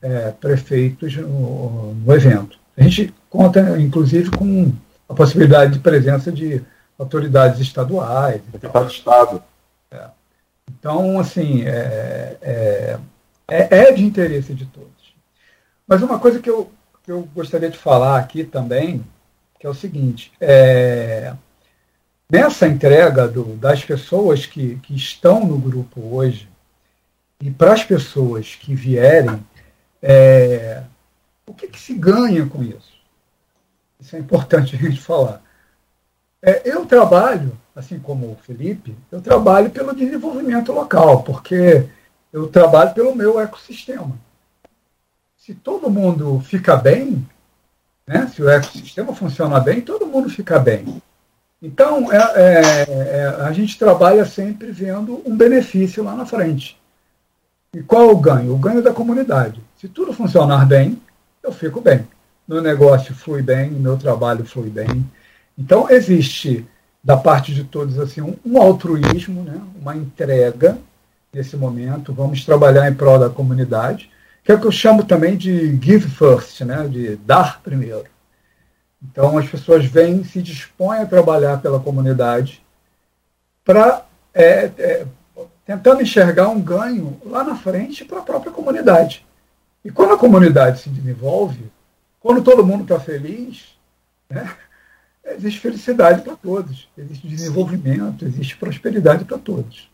é, prefeitos no, no evento. A gente conta inclusive com a possibilidade de presença de autoridades estaduais. Deputado de Estado. É. Então, assim, é, é, é, é, de interesse de todos. Mas uma coisa que eu, que eu gostaria de falar aqui também, que é o seguinte, é, nessa entrega do, das pessoas que, que estão no grupo hoje, e para as pessoas que vierem, é, o que, que, se ganha com isso? Isso é importante a gente falar. É, eu trabalho assim como o Felipe, eu trabalho pelo desenvolvimento local, porque eu trabalho pelo meu ecossistema. Se todo mundo fica bem, né, se o ecossistema funciona bem, todo mundo fica bem. Então, é, é, é, a gente trabalha sempre vendo um benefício lá na frente. E qual é o ganho? O ganho da comunidade. Se tudo funcionar bem, eu fico bem. Meu negócio flui bem, meu trabalho flui bem. Então, existe da parte de todos assim um, um altruísmo, né? uma entrega nesse momento. Vamos trabalhar em prol da comunidade, que é o que eu chamo também de give first, né? de dar primeiro. Então as pessoas vêm, se dispõem a trabalhar pela comunidade para é, é, tentando enxergar um ganho lá na frente para a própria comunidade. E quando a comunidade se desenvolve, quando todo mundo está feliz, né, existe felicidade para todos, existe desenvolvimento, existe prosperidade para todos.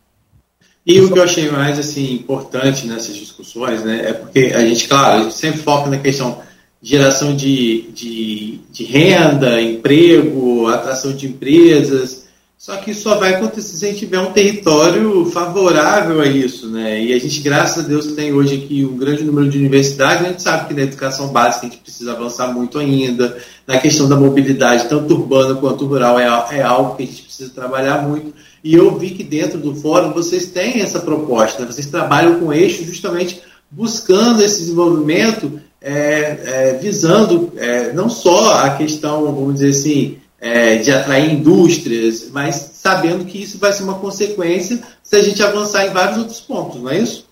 E o que eu achei mais assim importante nessas discussões, né, é porque a gente, claro, a gente sempre foca na questão geração de, de, de renda, emprego, atração de empresas, só que isso só vai acontecer se a gente tiver um território favorável a isso, né? E a gente, graças a Deus, tem hoje aqui um grande número de universidades. A gente sabe que na educação básica a gente precisa avançar muito ainda. Na questão da mobilidade, tanto urbana quanto rural, é, é algo que a gente precisa trabalhar muito. E eu vi que dentro do fórum vocês têm essa proposta, né? vocês trabalham com eixo justamente buscando esse desenvolvimento, é, é, visando é, não só a questão, vamos dizer assim, é, de atrair indústrias, mas sabendo que isso vai ser uma consequência se a gente avançar em vários outros pontos, não é isso?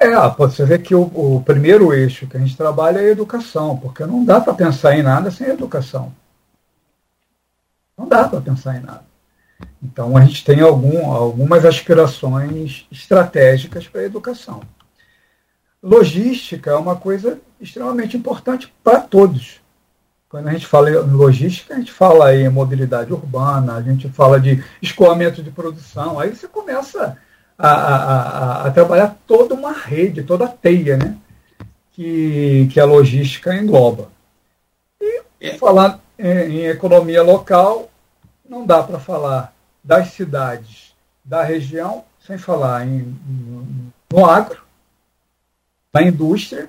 É, você vê que o, o primeiro eixo que a gente trabalha é a educação, porque não dá para pensar em nada sem educação. Não dá para pensar em nada. Então a gente tem algum, algumas aspirações estratégicas para a educação. Logística é uma coisa extremamente importante para todos. Quando a gente fala em logística, a gente fala em mobilidade urbana, a gente fala de escoamento de produção, aí você começa a, a, a, trabalhar toda uma rede, toda a teia, né? Que, que a logística engloba. E é. falar em, em economia local, não dá para falar das cidades da região sem falar em, no agro, na indústria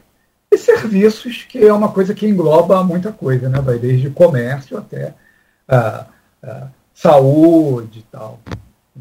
e serviços, que é uma coisa que engloba muita coisa, né? vai desde comércio até ah, ah, saúde e tal.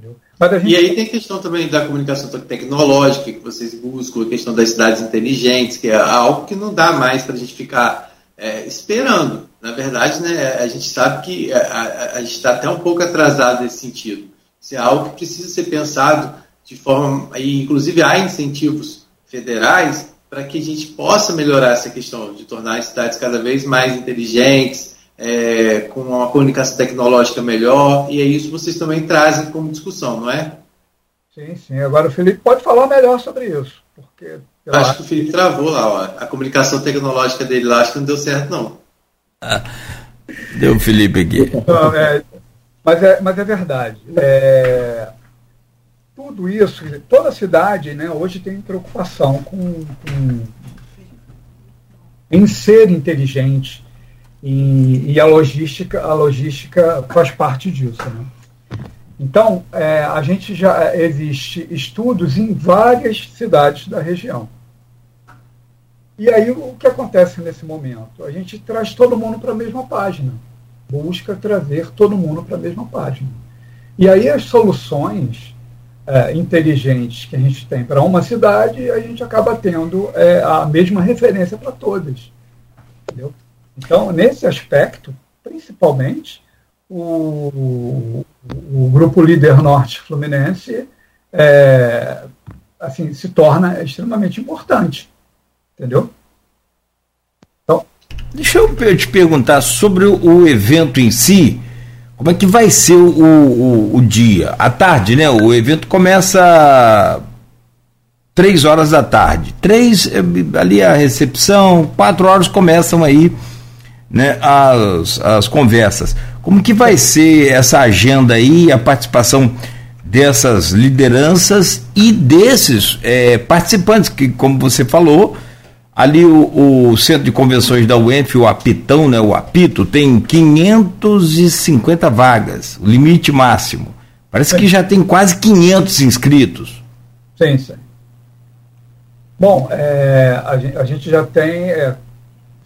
Gente... E aí tem a questão também da comunicação tecnológica que vocês buscam, a questão das cidades inteligentes, que é algo que não dá mais para a gente ficar é, esperando. Na verdade, né, a gente sabe que a, a, a gente está até um pouco atrasado nesse sentido. Isso é algo que precisa ser pensado de forma, e inclusive há incentivos federais para que a gente possa melhorar essa questão de tornar as cidades cada vez mais inteligentes, é, com uma comunicação tecnológica melhor, e é isso que vocês também trazem como discussão, não é? Sim, sim. Agora o Felipe pode falar melhor sobre isso. Porque acho, acho que o Felipe travou lá, ó. a comunicação tecnológica dele lá, acho que não deu certo, não. deu o Felipe aqui. Não, é, mas, é, mas é verdade. É, tudo isso, toda a cidade né, hoje tem preocupação com, com em ser inteligente e, e, a logística a logística faz parte disso. Né? Então, é, a gente já existe estudos em várias cidades da região. E aí o que acontece nesse momento? A gente traz todo mundo para a mesma página, busca trazer todo mundo para a mesma página. E aí as soluções é, inteligentes que a gente tem para uma cidade, a gente acaba tendo é, a mesma referência para todas. Entendeu? Então, nesse aspecto, principalmente, o, o Grupo Líder Norte Fluminense é, assim, se torna extremamente importante. Entendeu? Então, Deixa eu te perguntar sobre o evento em si. Como é que vai ser o, o, o dia? À tarde, né? O evento começa três horas da tarde. Três, eh, ali a recepção, quatro horas começam aí né, as, as conversas. Como que vai ser essa agenda aí, a participação dessas lideranças e desses é, participantes que, como você falou, Ali o, o, Centro de Convenções da UENF, o Apitão, né, o Apito, tem 550 vagas, o limite máximo. Parece que já tem quase 500 inscritos. Sim, sim. Bom, é, a, gente, a, gente, já tem é,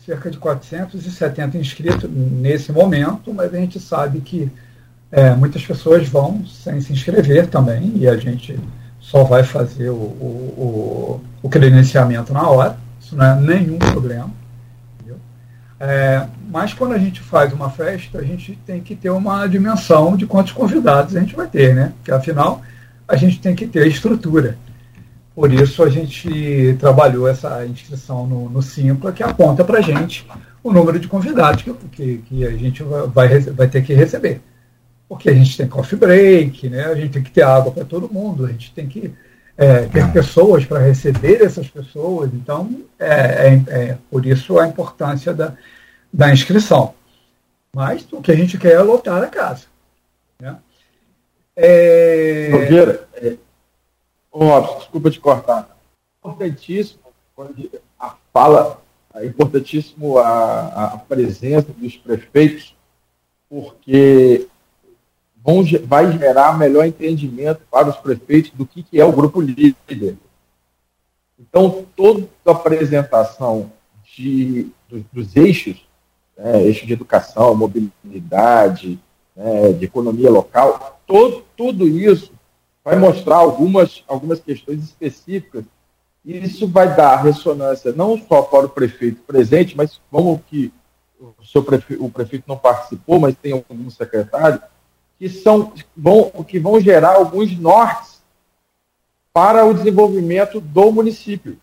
cerca de 470 inscritos nesse momento, mas a gente sabe que é, muitas pessoas vão sem se inscrever também, e a gente só vai fazer o, o, o, o credenciamento na hora isso não é nenhum problema. É, mas quando a gente faz uma festa, a gente tem que ter uma dimensão de quantos convidados a gente vai ter, né? Porque afinal a gente tem que ter estrutura. Por isso a gente trabalhou essa inscrição no, no Simpla, que aponta para a gente o número de convidados que, que, que, a gente vai, vai ter que receber. Porque a gente tem coffee break, né? a gente tem que ter água para todo mundo, a gente tem que é, ter pessoas para receber essas pessoas. Então, é, é, é, por isso a importância da, da inscrição. Mas o que a gente quer é lotar a casa. Né? É... Nogueira, é, oh, desculpa te cortar. Importantíssimo a fala, é importantíssimo a, a presença dos prefeitos, porque vão, vai gerar melhor entendimento para os prefeitos do que, que é o grupo líder. Então, toda a apresentação de, dos, dos eixos, né, eixo de educação, mobilidade, né, de economia local, todo, tudo isso vai mostrar algumas, algumas questões específicas e isso vai dar ressonância não só para o prefeito presente, mas como que o, seu prefeito, o prefeito não participou, mas tem algum secretário, que, são, vão, que vão gerar alguns nortes para o desenvolvimento do município.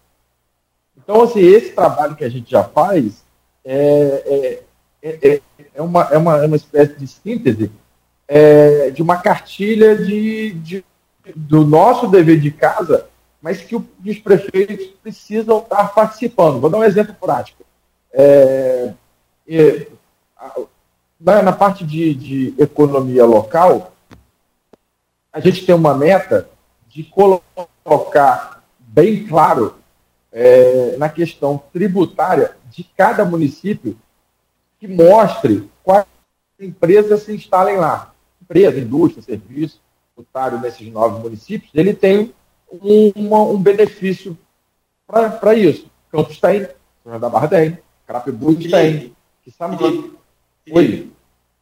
Então, assim, esse trabalho que a gente já faz é, é, é, é, uma, é, uma, é uma espécie de síntese é, de uma cartilha de, de, do nosso dever de casa, mas que os prefeitos precisam estar participando. Vou dar um exemplo prático. É, é, na, na parte de, de economia local, a gente tem uma meta de colocar bem claro é, na questão tributária de cada município que mostre quais empresas se instalem lá. Empresa, indústria, serviço, tributário nesses nove municípios, ele tem um, uma, um benefício para isso. Campos tem, São da Barra tem, Carapibuí tem, Quissamã. Oi.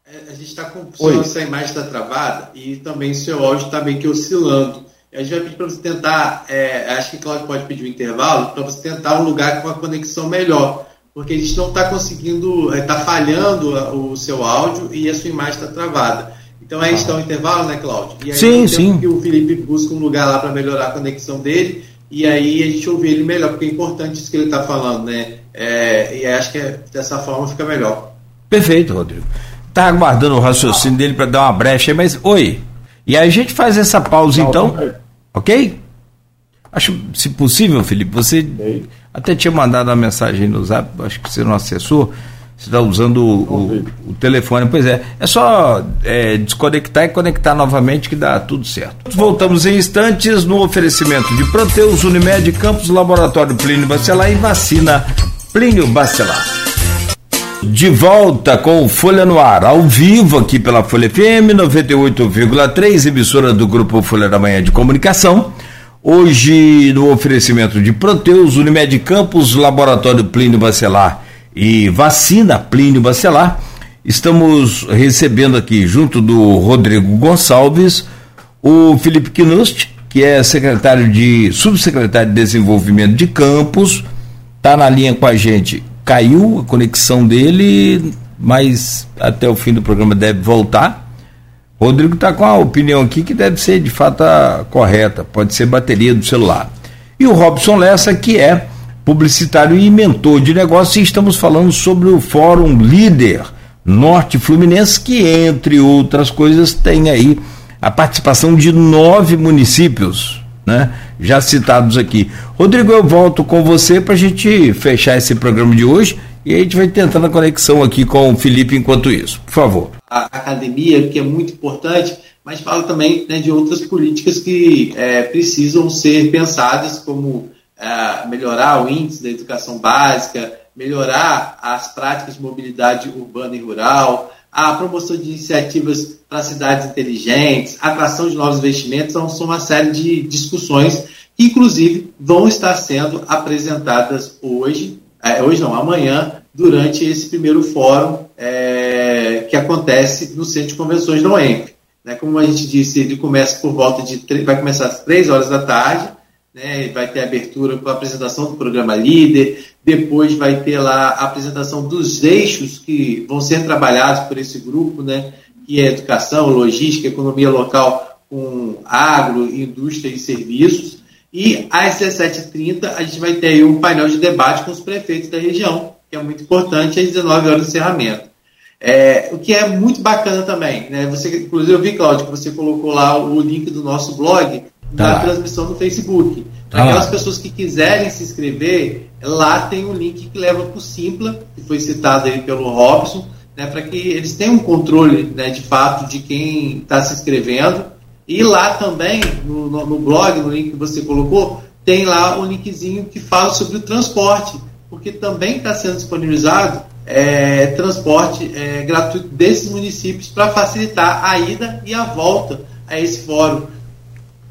É, a gente está com Oi. essa imagem está travada e também o seu áudio está meio que oscilando. A gente vai pedir para você tentar, é, acho que Claudio pode pedir um intervalo, para você tentar um lugar com uma conexão melhor, porque a gente não está conseguindo, está é, falhando o seu áudio e a sua imagem está travada. Então a gente está um intervalo, né, Cláudio? E aí sim, sim. que o Felipe busca um lugar lá para melhorar a conexão dele e aí a gente ouvir ele melhor, porque é importante isso que ele está falando, né? É, e acho que é, dessa forma fica melhor. Perfeito, Rodrigo. Tá aguardando o raciocínio dele para dar uma brecha, mas oi. E aí a gente faz essa pausa então, ok? Acho, se possível, Felipe, você até tinha mandado uma mensagem no zap, acho que você não acessou. Você está usando o, o, o, telefone, pois é. É só é, desconectar e conectar novamente que dá tudo certo. Voltamos em instantes no oferecimento de Proteus, Unimed, Campos, Laboratório Plínio Bacelar e Vacina Plínio Bacelar. De volta com Folha no Ar, ao vivo aqui pela Folha FM 98,3, emissora do Grupo Folha da Manhã de Comunicação. Hoje, no oferecimento de Proteus, Unimed Campos, Laboratório Plínio Bacelar e vacina Plínio Bacelar. Estamos recebendo aqui, junto do Rodrigo Gonçalves, o Felipe Knust, que é secretário de subsecretário de Desenvolvimento de Campos, está na linha com a gente. Caiu a conexão dele, mas até o fim do programa deve voltar. Rodrigo está com a opinião aqui que deve ser de fato correta, pode ser bateria do celular. E o Robson Lessa, que é publicitário e mentor de negócios, e estamos falando sobre o Fórum Líder Norte Fluminense, que, entre outras coisas, tem aí a participação de nove municípios, né? Já citados aqui. Rodrigo, eu volto com você para a gente fechar esse programa de hoje e a gente vai tentando a conexão aqui com o Felipe enquanto isso. Por favor. A academia, que é muito importante, mas fala também né, de outras políticas que é, precisam ser pensadas, como é, melhorar o índice da educação básica, melhorar as práticas de mobilidade urbana e rural, a promoção de iniciativas para cidades inteligentes, a atração de novos investimentos, então, são uma série de discussões que, inclusive, vão estar sendo apresentadas hoje, é, hoje não, amanhã, durante esse primeiro fórum é, que acontece no Centro de Convenções da UEMP. Né, como a gente disse, ele começa por volta de, vai começar às três horas da tarde, né, vai ter abertura com a apresentação do programa Líder, depois vai ter lá a apresentação dos eixos que vão ser trabalhados por esse grupo, né, que é educação, logística, economia local com agro, indústria e serviços. E às 17h30 a gente vai ter um painel de debate com os prefeitos da região, que é muito importante, às 19 horas do encerramento. É, o que é muito bacana também, né? Você, inclusive eu vi, Cláudio, que você colocou lá o link do nosso blog, da tá. transmissão no Facebook. Para tá aquelas pessoas que quiserem se inscrever, lá tem um link que leva para o Simpla, que foi citado aí pelo Robson, né, para que eles tenham um controle né, de fato de quem está se inscrevendo. E lá também, no, no, no, blog, no link que você colocou, tem lá um linkzinho que fala sobre o transporte, porque também está sendo disponibilizado é, transporte é, gratuito desses municípios para facilitar a ida e a volta a esse fórum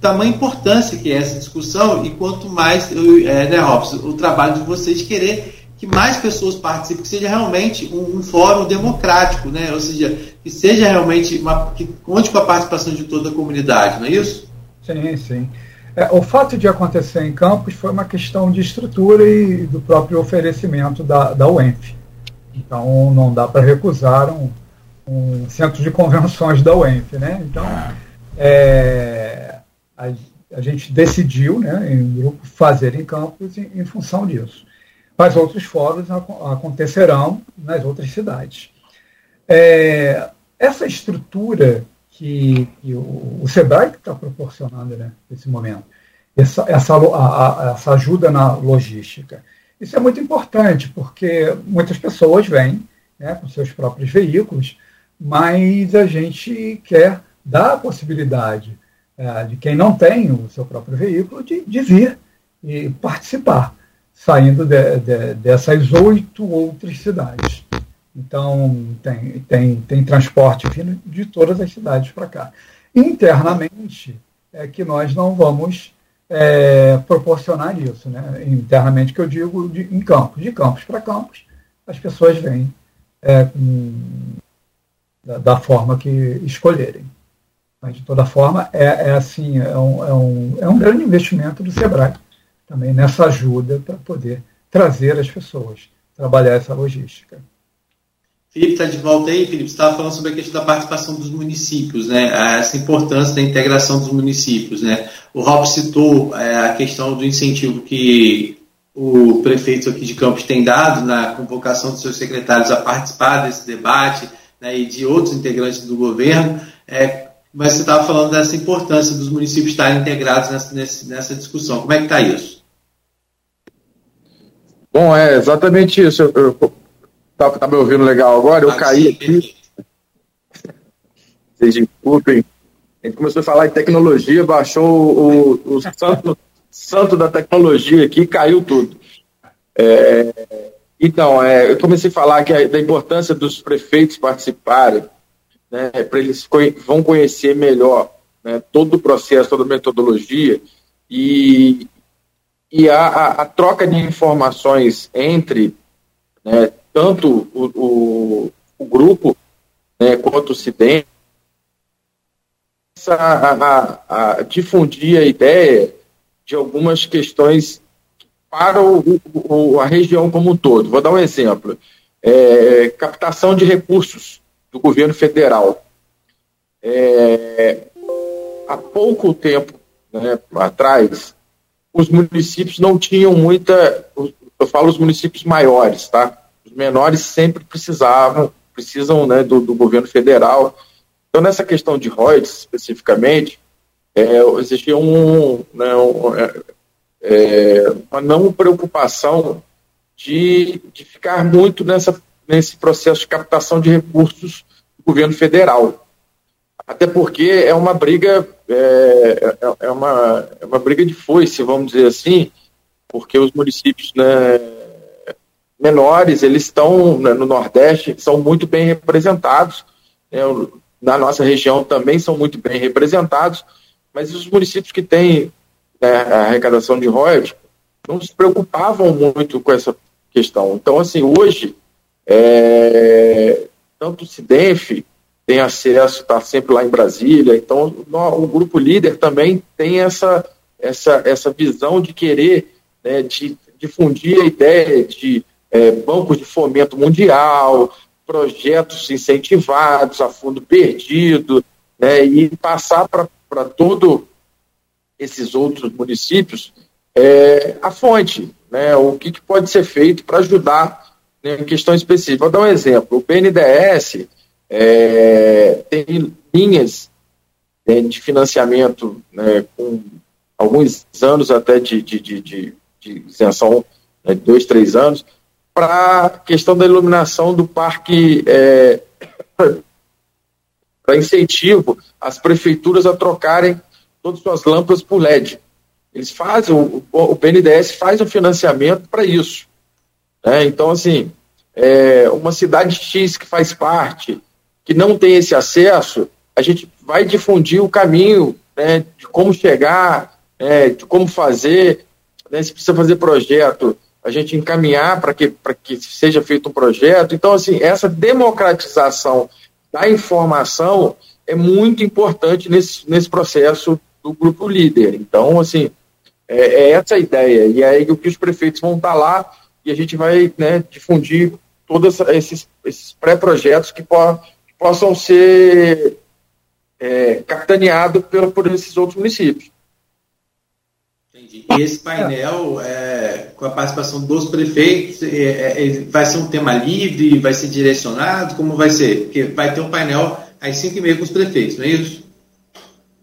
tamanha importância que é essa discussão e quanto mais, é, né, Robson, o trabalho de vocês querer que mais pessoas participem, que seja realmente um, um, fórum democrático, né? ou seja, que seja realmente uma, que conte com a participação de toda a comunidade, não é isso? Sim, sim. É, o fato de acontecer em campos foi uma questão de estrutura e do próprio oferecimento da, da UENF. Então, não dá para recusar um, um centro de convenções da UENF. Né? Então, é, a, a gente decidiu, né, em grupo, fazer em campos em, em função disso. Mas outros fóruns acontecerão nas outras cidades. É, essa estrutura que, que o, o, SEBRAE está proporcionando né, nesse momento, essa, essa, a, a, essa ajuda na logística, isso é muito importante, porque muitas pessoas vêm né, com seus próprios veículos, mas a gente quer dar a possibilidade é, de quem não tem o seu próprio veículo de, de vir e participar, saindo de, de, dessas oito outras cidades. Então, tem, tem, tem transporte vindo de todas as cidades para cá. Internamente, é que nós não vamos é, proporcionar isso. Né? Internamente, que eu digo de, em campos. De campos para campos, as pessoas vêm é, com, da, da forma que escolherem. Mas, de toda forma, é, é assim, é um, é, um, é um grande investimento do SEBRAE também nessa ajuda para poder trazer as pessoas, trabalhar essa logística. Felipe está de volta aí, Felipe. Você estava falando sobre a questão da participação dos municípios, né? Essa importância da integração dos municípios, né? O Rob citou é, a questão do incentivo que o prefeito aqui de Campos tem dado na convocação dos seus secretários a participar desse debate né, e de outros integrantes do governo. É, mas você estava falando dessa importância dos municípios estarem integrados nessa, nessa discussão. Como é que está isso? Bom, é exatamente isso. Eu, eu, tá, tá me ouvindo legal agora? Eu ah, caí sim, aqui. Vocês desculpem. A gente começou a falar em tecnologia, baixou o, o santo, santo da tecnologia aqui caiu tudo. É, então, é, eu comecei a falar que a, da importância dos prefeitos participarem, né, para eles vão conhecer melhor né, todo o processo, toda a metodologia e, e a, a, a troca de informações entre né, tanto o, o, o grupo né, quanto o CIDEM, a, a, difundir a ideia de algumas questões para o, o, a região como um todo. Vou dar um exemplo. É, captação de recursos do governo federal. É, há pouco tempo né, atrás, os municípios não tinham muita. Eu falo os municípios maiores, tá? Os menores sempre precisavam, precisam né, do, do governo federal. Então, nessa questão de royalties, especificamente, é, existia um, né, um, é, é, uma não preocupação de, de ficar muito nessa, nesse processo de captação de recursos do governo federal. Até porque é uma briga, é, é, é uma, é uma briga de foice, vamos dizer assim, porque os municípios né, menores, eles estão né, no Nordeste, são muito bem representados, né, na nossa região também são muito bem representados, mas os municípios que têm né, a arrecadação de royalties não se preocupavam muito com essa questão. Então, assim, hoje, é, tanto o CIDENF tem acesso, está sempre lá em Brasília, então o, grupo líder também tem essa, essa, essa visão de querer né, de difundir a ideia de é, bancos de fomento mundial, projetos incentivados a fundo perdido, né, e passar para todos esses outros municípios é, a fonte, né, o que, que pode ser feito para ajudar em questão específica. Vou dar um exemplo. O BNDES é, tem linhas é, de financiamento né, com alguns anos até de, de, de, de, de isenção, né, dois, três anos, para a questão da iluminação do parque é, para incentivo às prefeituras a trocarem todas as suas lâmpadas por LED. Eles fazem, o, o BNDES faz o financiamento para isso. Né? Então, assim, é, uma cidade X que faz parte, que não tem esse acesso, a gente vai difundir o caminho né, de como chegar, né, de como fazer, né, se precisa fazer projeto, a gente encaminhar para que, que seja feito um projeto. Então, assim, essa democratização da informação é muito importante nesse, nesse processo do grupo líder. Então, assim, é, é essa a ideia. E aí o que os prefeitos vão estar lá e a gente vai né, difundir todos esses, esses pré-projetos que, po que, possam ser é, capitaneados por, por esses outros municípios. Entendi. E esse painel, é, com a participação dos prefeitos, é, é, vai ser um tema livre, vai ser direcionado? Como vai ser? Porque vai ter um painel às 5 e meia com os prefeitos, não é isso?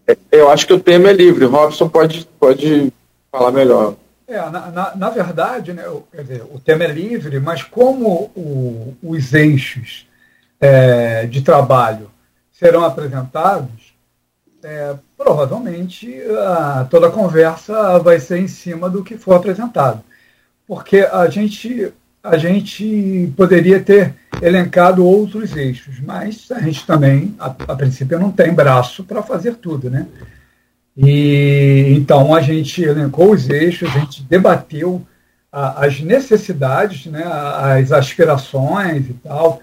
É, eu acho que o tema é livre. O Robson pode, pode falar melhor. É, na, na, na verdade, né, o, dizer, o tema é livre, mas como o, os eixos é, de trabalho serão apresentados, é, provavelmente a, toda a conversa vai ser em cima do que for apresentado. Porque a gente, a gente poderia ter elencado outros eixos, mas a gente também, a, a princípio, não tem braço para fazer tudo, né? E então a gente elencou os eixos, a gente debateu a, as necessidades, né, as aspirações e tal,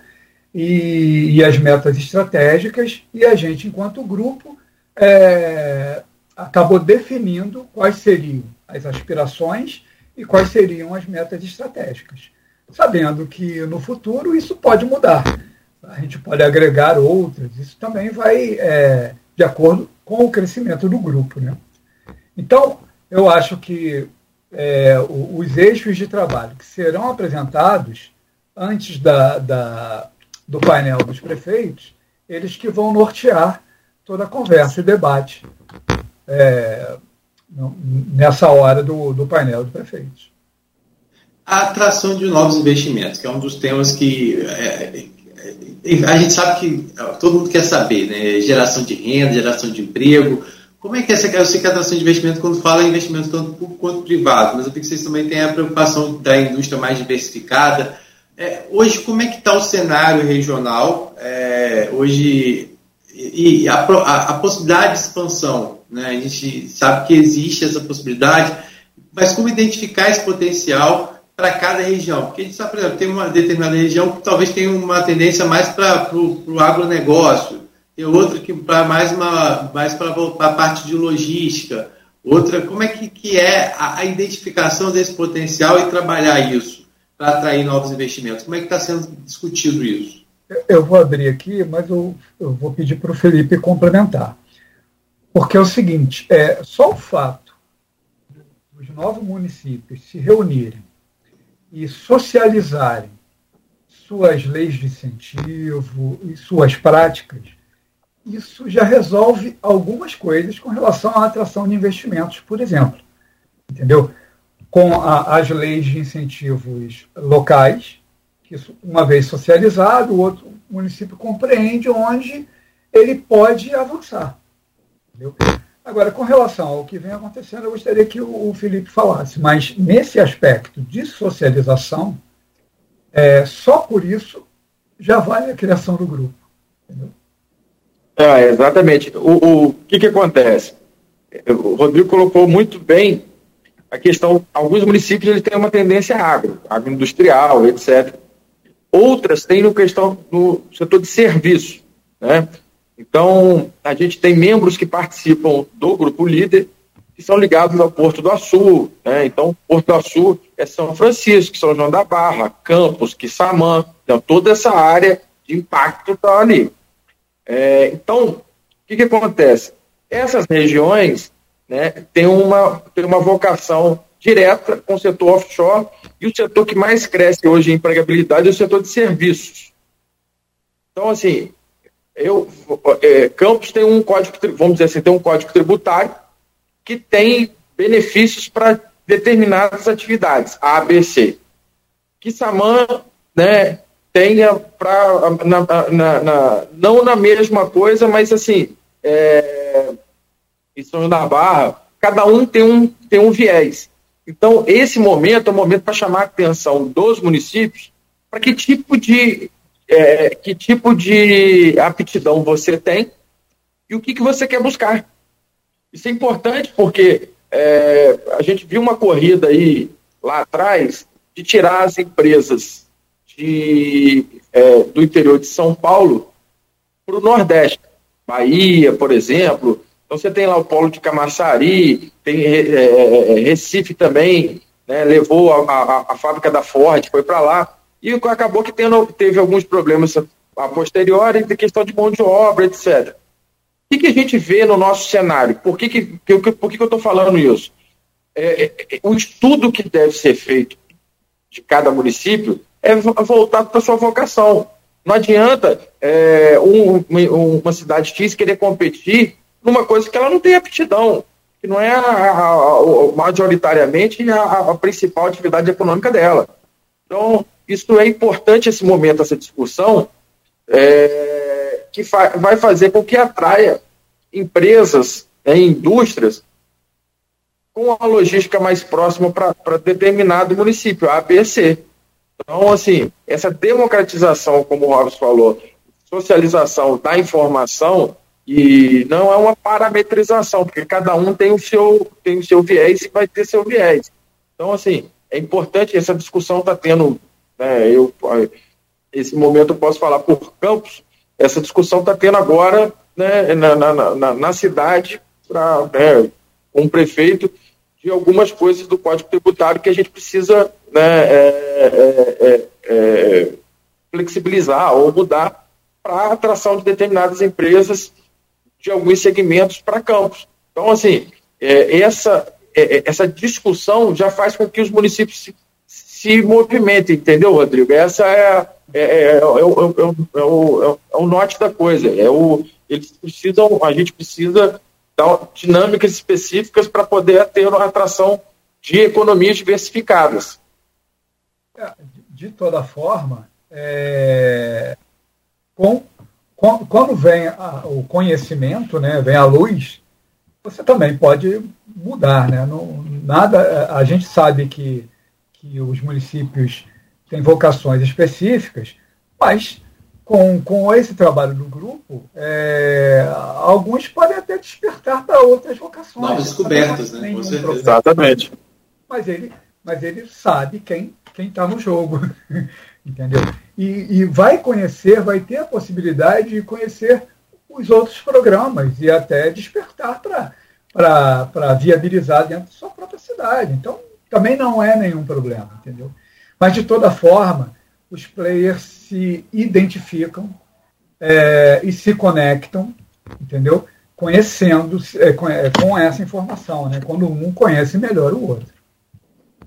e, e, as metas estratégicas, e a gente, enquanto grupo, é, acabou definindo quais seriam as aspirações e quais seriam as metas estratégicas, sabendo que no futuro isso pode mudar. a gente pode agregar outras. Isso também vai é, de acordo com o crescimento do grupo. Né? Então, eu acho que é, os eixos de trabalho que serão apresentados antes da, da, do painel dos prefeitos, eles que vão nortear toda a conversa e debate é, nessa hora do, do painel de prefeitos. A atração de novos investimentos, que é um dos temas que é, a gente sabe que todo mundo quer saber, né? Geração de renda, geração de emprego. Como é que é essa eu sei que a atração de investimento quando fala em investimento tanto público quanto privado, mas eu sei que vocês também têm a preocupação da indústria mais diversificada. É, hoje, como é que está o cenário regional? É, hoje, e, e a, a, a, possibilidade de expansão, né? A gente sabe que existe essa possibilidade, mas como identificar esse potencial para cada região? Porque a gente sabe, por exemplo, tem uma determinada região que talvez tenha uma tendência mais para o agronegócio, tem outra que para mais, uma, mais para a parte de logística, outra, como é que, que é a, a identificação desse potencial e trabalhar isso para atrair novos investimentos? Como é que está sendo discutido isso? Eu vou abrir aqui, mas eu, eu vou pedir para o Felipe complementar. Porque é o seguinte, é, só o fato dos nove municípios se reunirem e socializarem suas leis de incentivo e suas práticas, isso já resolve algumas coisas com relação à atração de investimentos, por exemplo. Entendeu? Com a, as leis de incentivos locais, que uma vez socializado, o outro município compreende onde ele pode avançar. Entendeu? Agora, com relação ao que vem acontecendo, eu gostaria que o, Felipe falasse, mas nesse aspecto de socialização, é, só por isso já vale a criação do grupo. Entendeu? É, exatamente. O, o que, que acontece? O Rodrigo colocou muito bem a questão. Alguns municípios eles têm uma tendência agro, agroindustrial, etc. Outras têm no questão do setor de serviço, né? Então, a gente tem membros que participam do grupo líder, que são ligados ao Porto do Açu. Né? Então, Porto do Açu é São Francisco, São João da Barra, Campos, Quissamã. Então, toda essa área de impacto está ali. É, então, o que, que acontece? Essas regiões né, têm, uma, têm uma vocação direta com o setor offshore e o setor que mais cresce hoje em empregabilidade é o setor de serviços. Então, assim, eu, é, Campos tem um código, vamos dizer assim, tem um código tributário que tem benefícios para determinadas atividades, A, B, C. Quissamã, né, tenha para não na mesma coisa, mas assim, é, em São da Barra, cada um tem um, tem um viés. Então, esse momento é um momento para chamar a atenção dos municípios para que tipo de é, que tipo de aptidão você tem e o que, que você quer buscar. Isso é importante porque é, a gente viu uma corrida aí lá atrás de tirar as empresas de, é, do interior de São Paulo para o Nordeste. Bahia, por exemplo. Então você tem lá o polo de Camaçari, tem é, é, Recife também, né, levou a, a, a fábrica da Ford, foi para lá e acabou que tendo, teve alguns problemas a posteriori de questão de mão de obra, etc. O que, que a gente vê no nosso cenário? Por que, que, que, por que, que eu estou falando isso? É, é, o estudo que deve ser feito de cada município é voltado para sua vocação. Não adianta é, um, uma cidade X querer competir numa coisa que ela não tem aptidão, que não é a, a, a, majoritariamente a, principal atividade econômica dela. Então, isso é importante esse momento, essa discussão, é, que fa vai fazer com que atraia empresas, né, indústrias, com a logística mais próxima para determinado município, A, B, C. Então, assim, essa democratização, como o Robson falou, socialização da informação, e não é uma parametrização, porque cada um tem o seu, tem o seu viés e vai ter seu viés. Então, assim, é importante, essa discussão está tendo né? Eu, esse momento eu posso falar por Campos, essa discussão está tendo agora né, na, na, na, na cidade, pra, né, com o prefeito, de algumas coisas do Código Tributário que a gente precisa né, é, é, é, é flexibilizar ou mudar para atração de determinadas empresas de alguns segmentos para campos. Então, assim, é, essa, é, essa discussão já faz com que os municípios se, se movimentem, entendeu, Rodrigo? Essa é, é, é, é, o, é, o, é o norte da coisa. É o, eles precisam, a gente precisa dar dinâmicas específicas para poder ter uma atração de economias diversificadas. De toda forma, é, com, com, quando vem a, o conhecimento, né, vem a luz, você também pode mudar. Né? Não, nada, a gente sabe que, que os municípios têm vocações específicas, mas com, com esse trabalho do grupo, é, alguns podem até despertar para outras vocações. Novas descobertas, né? Com certeza. Exatamente. Mas ele, mas ele sabe quem está no jogo. entendeu? E, e vai conhecer, vai ter a possibilidade de conhecer os outros programas e até despertar para viabilizar dentro da sua própria cidade. Então, também não é nenhum problema, entendeu? Mas, de toda forma, os players se identificam é, e se conectam, entendeu? Conhecendo, é, com, é, com essa informação, né? Quando um conhece melhor o outro.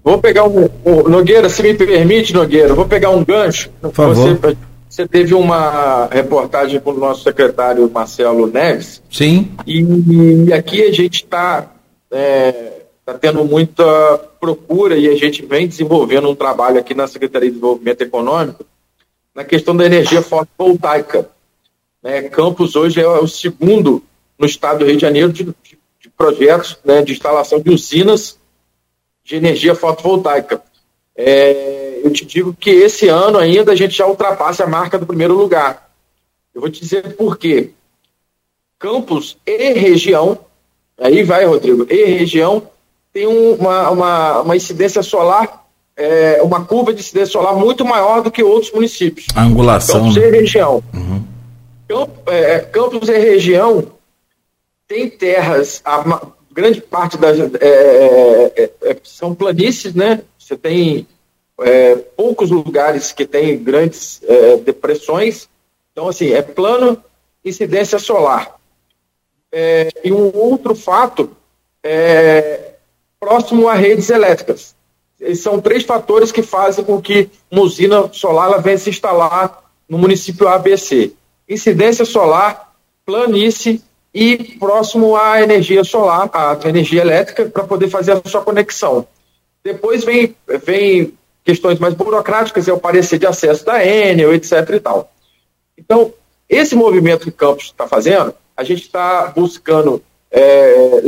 Vou pegar um, um, Nogueira, se me permite, Nogueira, vou pegar um gancho. Por favor. Você, você teve uma reportagem com o nosso secretário Marcelo Neves. Sim. E, e aqui a gente está é, tá tendo muita procura e a gente vem desenvolvendo um trabalho aqui na Secretaria de Desenvolvimento Econômico na questão da energia fotovoltaica. Né, Campos hoje é o segundo no estado do Rio de Janeiro de, de, de projetos né, de instalação de usinas de energia fotovoltaica. É, eu te digo que esse ano ainda a gente já ultrapassa a marca do primeiro lugar. Eu vou te dizer por quê. Campos e região, aí vai, Rodrigo, e região tem uma, uma, uma incidência solar, é, uma curva de incidência solar muito maior do que outros municípios. A angulação. Campos e região. Uhum. Camp, é, Campos e região tem terras, a, grande parte das é, é, é, são planícies, né? Você tem é, poucos lugares que tem grandes é, depressões. Então, assim, é plano, incidência solar. e um outro fato é próximo a redes elétricas. São três fatores que fazem com que uma usina solar venha se instalar no município ABC. Incidência solar, planície e próximo à energia solar, à energia elétrica, para poder fazer a sua conexão. Depois vem, vem questões mais burocráticas, é o parecer de acesso da Enel, etc. e tal. Então, esse movimento que o Campos está fazendo, a gente está buscando é,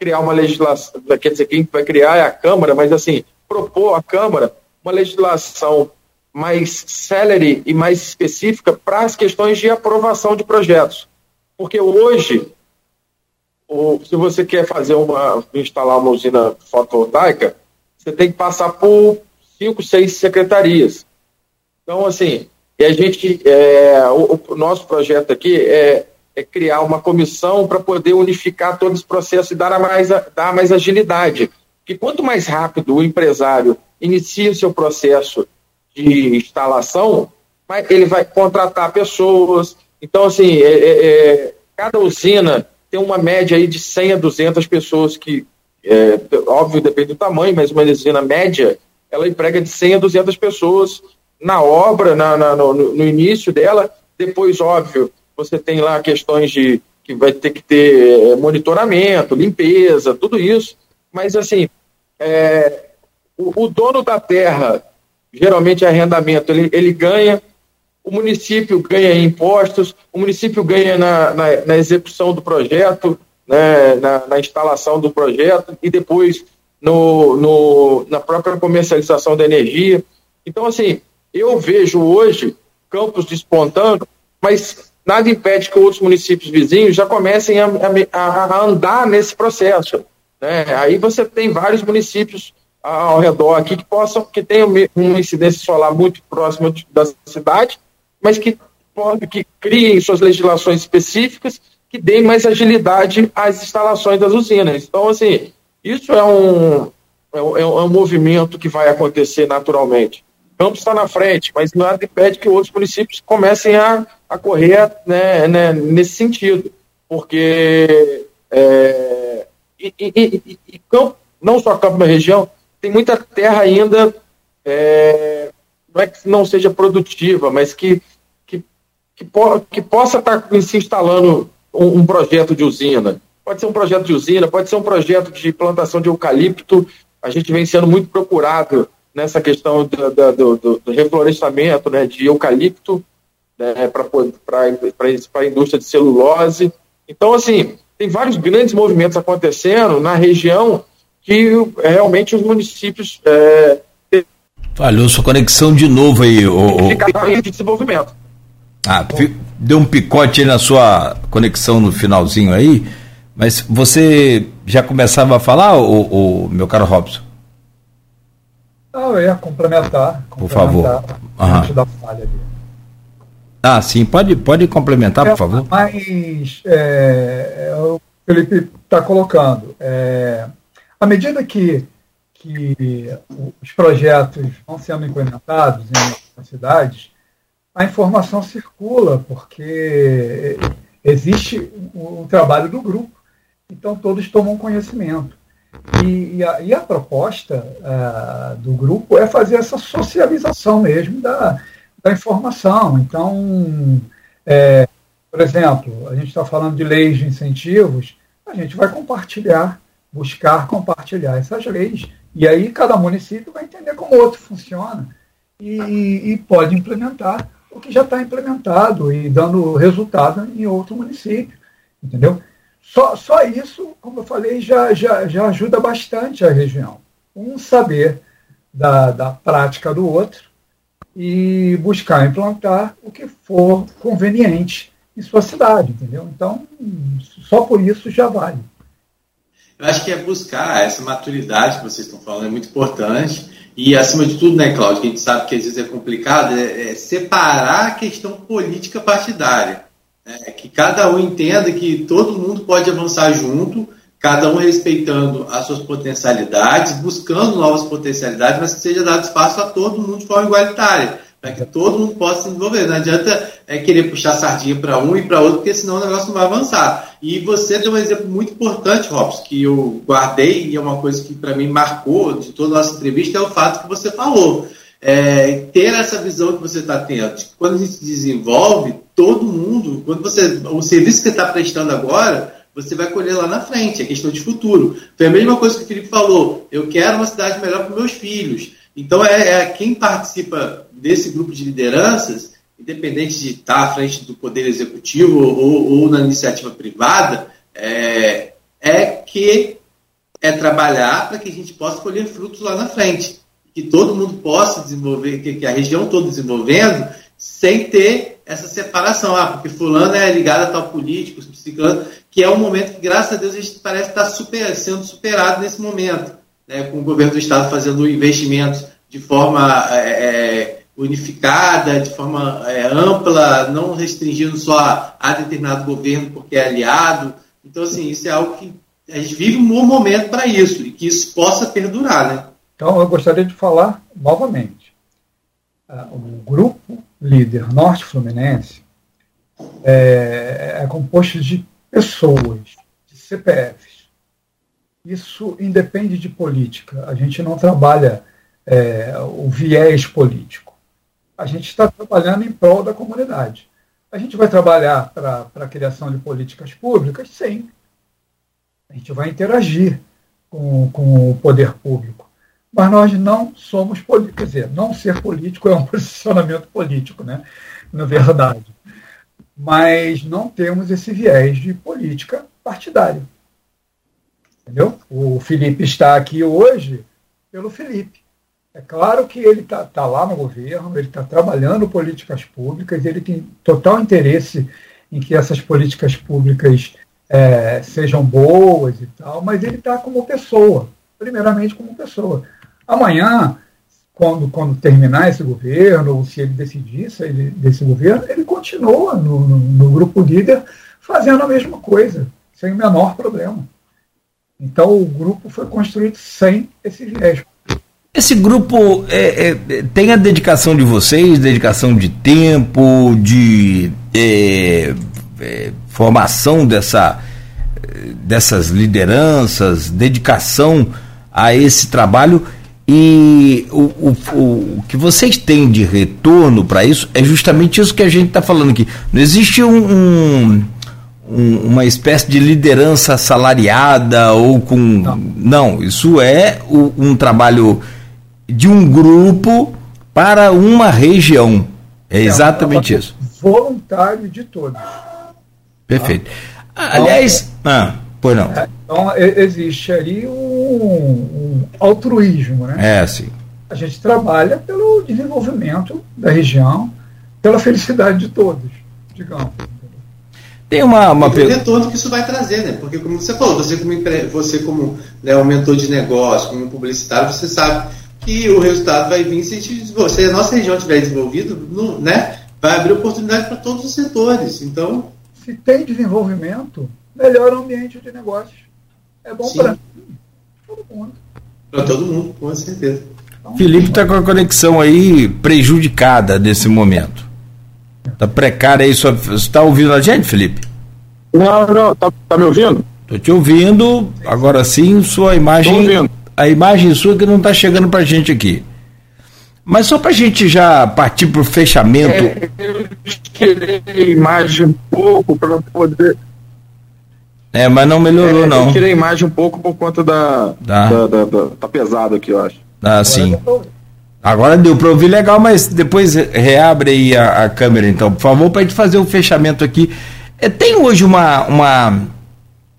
criar uma legislação, quer dizer, quem vai criar é a Câmara, mas assim, propor à Câmara uma legislação mais célere e mais específica para as questões de aprovação de projetos. Porque hoje, se você quer fazer uma, instalar uma usina fotovoltaica, você tem que passar por cinco, seis secretarias. Então, assim, e a gente, é, o, o, nosso projeto aqui é, é criar uma comissão para poder unificar todo esse processo e dar mais, dar mais agilidade. Porque quanto mais rápido o empresário inicia o seu processo de instalação, ele vai contratar pessoas, então, assim, é, é, é, cada usina tem uma média aí de 100 a 200 pessoas que, é, óbvio, depende do tamanho, mas uma usina média, ela emprega de 100 a 200 pessoas na obra, na, na no, no, início dela. Depois, óbvio, você tem lá questões de que vai ter que ter é, monitoramento, limpeza, tudo isso. Mas, assim, é, o, o dono da terra, geralmente é arrendamento, ele, ele ganha o município ganha em impostos, o município ganha na, na, na execução do projeto, né, na, na, instalação do projeto e depois no, no, na própria comercialização da energia. Então, assim, eu vejo hoje campos despontando, mas nada impede que outros municípios vizinhos já comecem a, a, a andar nesse processo. Né? Aí você tem vários municípios ao redor aqui que possam, que tenham uma incidência solar muito próxima da cidade mas que, que criem suas legislações específicas que deem mais agilidade às instalações das usinas. Então, assim, isso é um, é um, é um movimento que vai acontecer naturalmente. Campos está na frente, mas nada impede que outros municípios comecem a, a correr né, né, nesse sentido, porque é, e, e, e, campo, não só campo na região, tem muita terra ainda, é, não é que não seja produtiva, mas que, que, que, po, que possa estar se instalando um, um projeto de usina. Pode ser um projeto de usina, pode ser um projeto de plantação de eucalipto. A gente vem sendo muito procurado nessa questão do, do, do, do reflorestamento né, de eucalipto né, para a indústria de celulose. Então, assim, tem vários grandes movimentos acontecendo na região que realmente os municípios. É, Falhou sua conexão de novo aí, o. o... de desenvolvimento. Ah, deu um picote aí na sua conexão no finalzinho aí, mas você já começava a falar, o, o meu caro Robson? Não, eu ia complementar. complementar Por favor. Antes da falha ali. Ah, sim, pode, pode complementar, é, por favor. Mas é, é o Felipe está colocando. É, à medida que, que os projetos vão sendo implementados em cidades, a informação circula, porque existe o, o trabalho do grupo, então todos tomam conhecimento. E, e, a, e a, proposta uh, do grupo é fazer essa socialização mesmo da, da informação. Então, é, por exemplo, a gente está falando de leis de incentivos, a gente vai compartilhar, buscar compartilhar essas leis, e aí cada município vai entender como o outro funciona e, e pode implementar o que já está implementado e dando resultado em outro município, entendeu? Só, só isso, como eu falei, já, já, já ajuda bastante a região. Um saber da, da prática do outro e buscar implantar o que for conveniente em sua cidade, entendeu? Então, só por isso já vale. Eu acho que é buscar essa maturidade que vocês estão falando, é muito importante. E, acima de tudo, né, Cláudio, que a gente sabe que às vezes é complicado, é, é separar a questão política partidária. É, que cada um entenda que todo mundo pode avançar junto, cada um respeitando as suas potencialidades, buscando novas potencialidades, mas que seja dado espaço a todo mundo de forma igualitária, para que todo mundo possa se desenvolver. Não adianta é, querer puxar sardinha para um e para outro, porque senão o negócio não vai avançar. E você deu um exemplo muito importante, Robson, que eu guardei e é uma coisa que para mim marcou de toda a nossa entrevista, é o fato que você falou. É, ter essa visão que você está tendo. Quando a gente desenvolve, todo mundo, quando você. O serviço que você está prestando agora, você vai colher lá na frente, é questão de futuro. Foi a mesma coisa que o Felipe falou. Eu quero uma cidade melhor para meus filhos. Então, é, é, quem participa desse grupo de lideranças, independente de estar à frente do poder executivo ou, ou na iniciativa privada, é, é que é trabalhar para que a gente possa colher frutos lá na frente. Que todo mundo possa desenvolver, que, que a região toda desenvolvendo, sem ter essa separação. Ah, porque fulano é ligado a tal político, ciclano que é um momento que, graças a Deus, a gente parece estar super, sendo superado nesse momento, né, com o governo do Estado fazendo investimentos de forma é, é, unificada, de forma é, ampla, não restringindo só a determinado governo porque é aliado. Então, assim, isso é algo que a gente vive um bom momento para isso e que isso possa perdurar. Né? Então, eu gostaria de falar novamente. Ah, o grupo líder Norte Fluminense é, é composto de pessoas, de CPFs. Isso independe de política. A gente não trabalha é, o viés político. A gente está trabalhando em prol da comunidade. A gente vai trabalhar para a criação de políticas públicas? Sim. A gente vai interagir com, com o poder público. Mas nós não somos políticos. Quer dizer, não ser político é um posicionamento político, né? na verdade mas não temos esse viés de política partidária. Entendeu? O Felipe está aqui hoje pelo Felipe. É claro que ele está tá lá no governo, ele está trabalhando políticas públicas, ele tem total interesse em que essas políticas públicas é, sejam boas e tal, mas ele está como pessoa, primeiramente como pessoa. Amanhã quando, quando terminar esse governo, ou se ele decidir sair desse governo, ele continua no, no, no grupo líder fazendo a mesma coisa, sem o menor problema. Então o grupo foi construído sem esse viés. Esse grupo é, é, tem a dedicação de vocês, dedicação de tempo, de é, é, formação dessa, dessas lideranças, dedicação a esse trabalho e o, o, o, que vocês têm de retorno para isso é justamente isso que a gente está falando aqui. Não existe um, um, um, uma espécie de liderança salariada ou com. Não, Não isso é um trabalho de um grupo para uma região. É exatamente é isso. Voluntário de todos. Perfeito. Tá? Aliás. Ah, pois não. É, então, existe ali um, um, altruísmo, né? É, sim. A gente trabalha pelo desenvolvimento da região, pela felicidade de todos, digamos. Tem uma, uma e o retorno que isso vai trazer, né? Porque como você falou, você como, você como né, um mentor de negócio, como publicitário, você sabe que o resultado vai vir se você, a nossa região estiver desenvolvida, né? Vai abrir oportunidade para todos os setores. Então. Se tem desenvolvimento, melhora o ambiente de negócios. É bom para todo mundo. Para todo mundo, com certeza. Então, Felipe está com a conexão aí prejudicada nesse momento. Está precária aí. Você está ouvindo a gente, Felipe? Não, não. Tá, tá me ouvindo? Estou te ouvindo. Agora sim, sua imagem. A imagem sua que não está chegando para a gente aqui. Mas só para a gente já partir para o fechamento. É, eu tirei a imagem um pouco para poder é, mas não melhorou, é, não. Eu tirei a imagem um pouco por conta da. Da, da, da, da tá pesado aqui, eu acho. Ah, sim. Agora deu para ouvir legal, mas depois reabre aí a, a câmera, então, por favor, para a gente fazer o fechamento aqui. É, tem hoje uma, uma.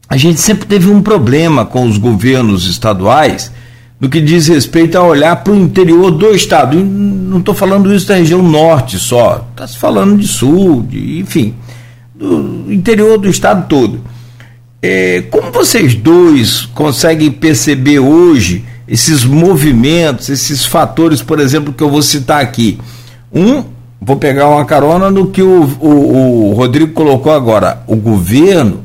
A gente sempre teve um problema com os governos estaduais no que diz respeito a olhar para o interior do estado. E não estou falando isso da região norte só, está se falando de sul, de, enfim, do interior do estado todo. É, como vocês dois conseguem perceber hoje esses movimentos, esses fatores, por exemplo, que eu vou citar aqui? Um, vou pegar uma carona no que o, o, o Rodrigo colocou agora. O governo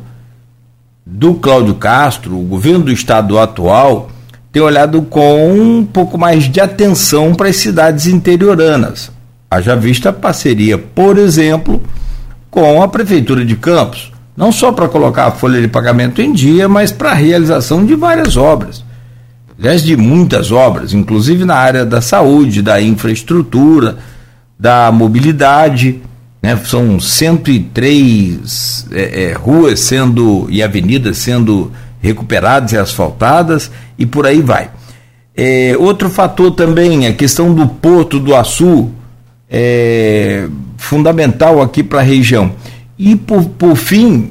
do Cláudio Castro, o governo do estado atual, tem olhado com um pouco mais de atenção para as cidades interioranas. Haja vista a parceria, por exemplo, com a Prefeitura de Campos não só para colocar a folha de pagamento em dia, mas para a realização de várias obras. Aliás, de muitas obras, inclusive na área da saúde, da infraestrutura, da mobilidade. Né? São 103 é, é, ruas sendo e avenidas sendo recuperadas e asfaltadas e por aí vai. É, outro fator também, a questão do Porto do Açu, é fundamental aqui para a região. E, por, por fim,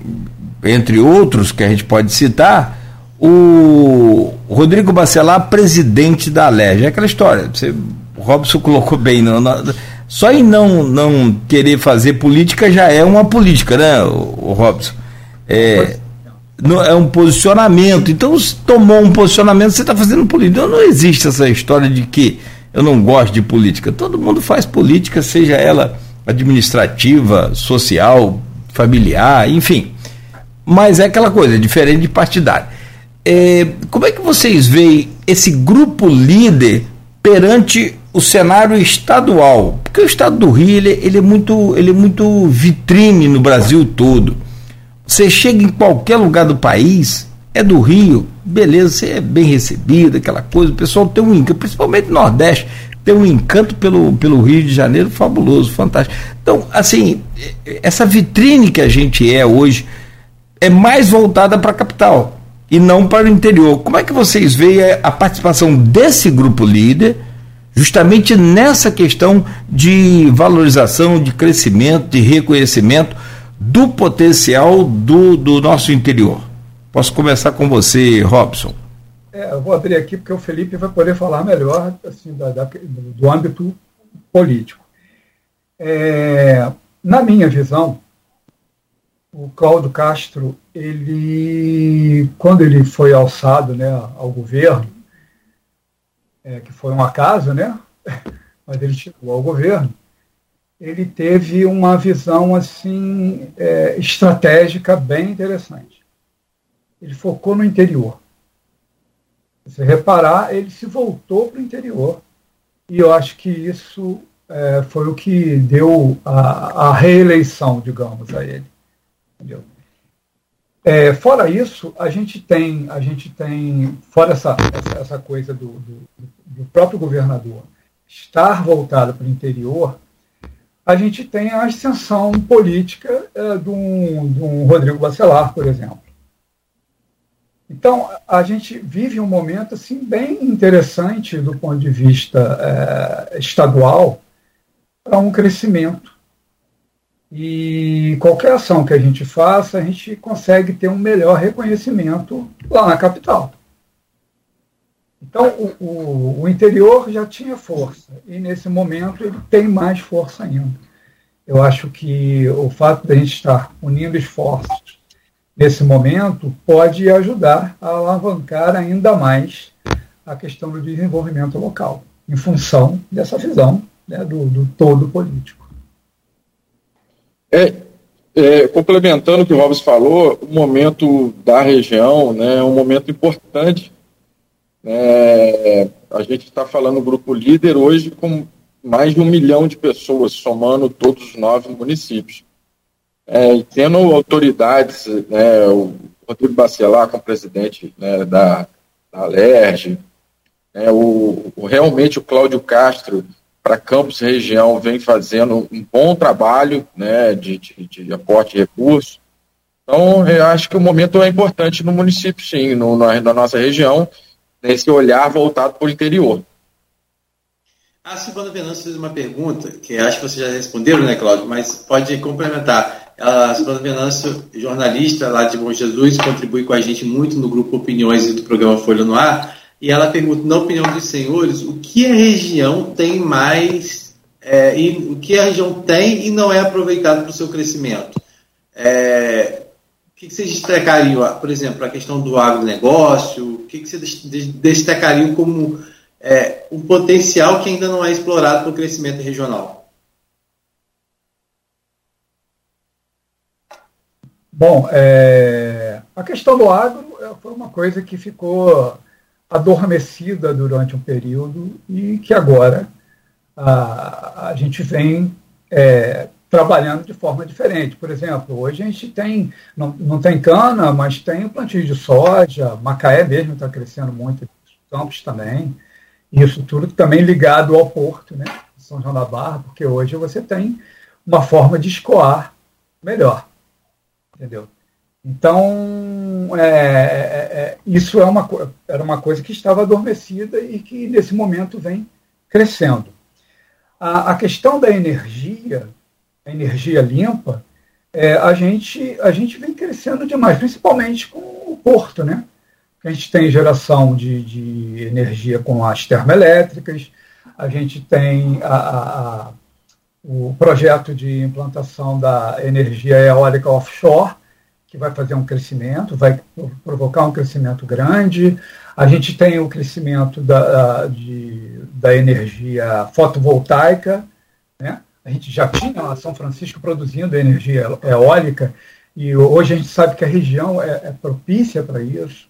entre outros que a gente pode citar, o Rodrigo Bacelar, presidente da Alerj. É aquela história, você, o Robson colocou bem, não, não, só em não, não querer fazer política já é uma política, né, o, o Robson? É, não, é um posicionamento. Então, se tomou um posicionamento, você está fazendo política. Então, não existe essa história de que eu não gosto de política. Todo mundo faz política, seja ela administrativa, social, familiar, enfim. Mas é aquela coisa, diferente de partidário. É, como é que vocês veem esse grupo líder perante o cenário estadual? Porque o estado do Rio ele, ele, é, muito, ele é muito vitrine no Brasil todo. Você chega em qualquer lugar do país, é do Rio, beleza, você é bem recebido, aquela coisa, o pessoal tem um encanto, principalmente no Nordeste, tem um encanto pelo, pelo Rio de Janeiro fabuloso, fantástico. Então, assim, essa vitrine que a gente é hoje é mais voltada para a capital e não para o interior. Como é que vocês veem a participação desse grupo líder justamente nessa questão de valorização, de crescimento, de reconhecimento do potencial do, do nosso interior? Posso começar com você, Robson. É, eu vou abrir aqui porque o Felipe vai poder falar melhor assim, da, da, do âmbito político. É, na minha visão, o Cláudio Castro, ele, quando ele foi alçado né, ao governo, é, que foi um acaso, né? mas ele chegou ao governo, ele teve uma visão assim é, estratégica bem interessante. Ele focou no interior se reparar, ele se voltou para o interior. E eu acho que isso é, foi o que deu a, a, reeleição, digamos, a ele. Entendeu? É, fora isso, a gente tem, a gente tem fora essa, essa, essa coisa do, do, do, próprio governador estar voltado para o interior, a gente tem a ascensão política é, de, um, de um Rodrigo Bacelar, por exemplo. Então, a gente vive um momento assim bem interessante do ponto de vista é, estadual para um crescimento. E qualquer ação que a gente faça, a gente consegue ter um melhor reconhecimento lá na capital. Então, o, o, o interior já tinha força, e nesse momento ele tem mais força ainda. Eu acho que o fato de a gente estar unindo esforços nesse momento, pode ajudar a alavancar ainda mais a questão do desenvolvimento local, em função dessa visão né, do, do, todo político. É, é, complementando o que o Robson falou, o momento da região né, é um momento importante. É, a gente está falando do grupo líder hoje com mais de um milhão de pessoas, somando todos os nove municípios. É, tendo autoridades, né, o Rodrigo Bacelar como presidente né, da, da Alerj, né, o, o, realmente o Cláudio Castro para Campos Região vem fazendo um bom trabalho né, de, de, de aporte de recursos. Então, eu acho que o momento é importante no município, sim, no, na, na nossa região, nesse olhar voltado para o interior. A Silvana Venâncio fez uma pergunta, que acho que vocês já responderam, né, Cláudio? Mas pode complementar. A Silvana Venâncio, jornalista lá de Bom Jesus, contribui com a gente muito no grupo Opiniões do programa Folha no Ar. E ela pergunta, na opinião dos senhores, o que a região tem mais, é, e o que a região tem e não é aproveitado para o seu crescimento? É, o que, vocês destacariam, por exemplo, a questão do agronegócio? O que, que vocês destacariam como é, um potencial que ainda não é explorado para o crescimento regional? Bom, é, a questão do agro é, foi uma coisa que ficou adormecida durante um período e que agora a, a gente vem é, trabalhando de forma diferente. Por exemplo, hoje a gente tem, não, não tem cana, mas tem plantio de soja, Macaé mesmo está crescendo muito, Campos também, isso tudo também ligado ao porto, né, São João da Barra, porque hoje você tem uma forma de escoar melhor entendeu? Então, é, é, é, isso é uma, era uma coisa que estava adormecida e que, nesse momento, vem crescendo. A, a questão da energia, a energia limpa, é, a, gente, a gente vem crescendo demais, principalmente com o porto, né? A gente tem geração de, de energia com as termoelétricas, a gente tem a, a o projeto de implantação da energia eólica offshore, que vai fazer um crescimento, vai provocar um crescimento grande. A gente tem o crescimento da, de, da energia fotovoltaica, né? A gente já tinha São Francisco produzindo energia eólica, e hoje a gente sabe que a região é, é propícia para isso.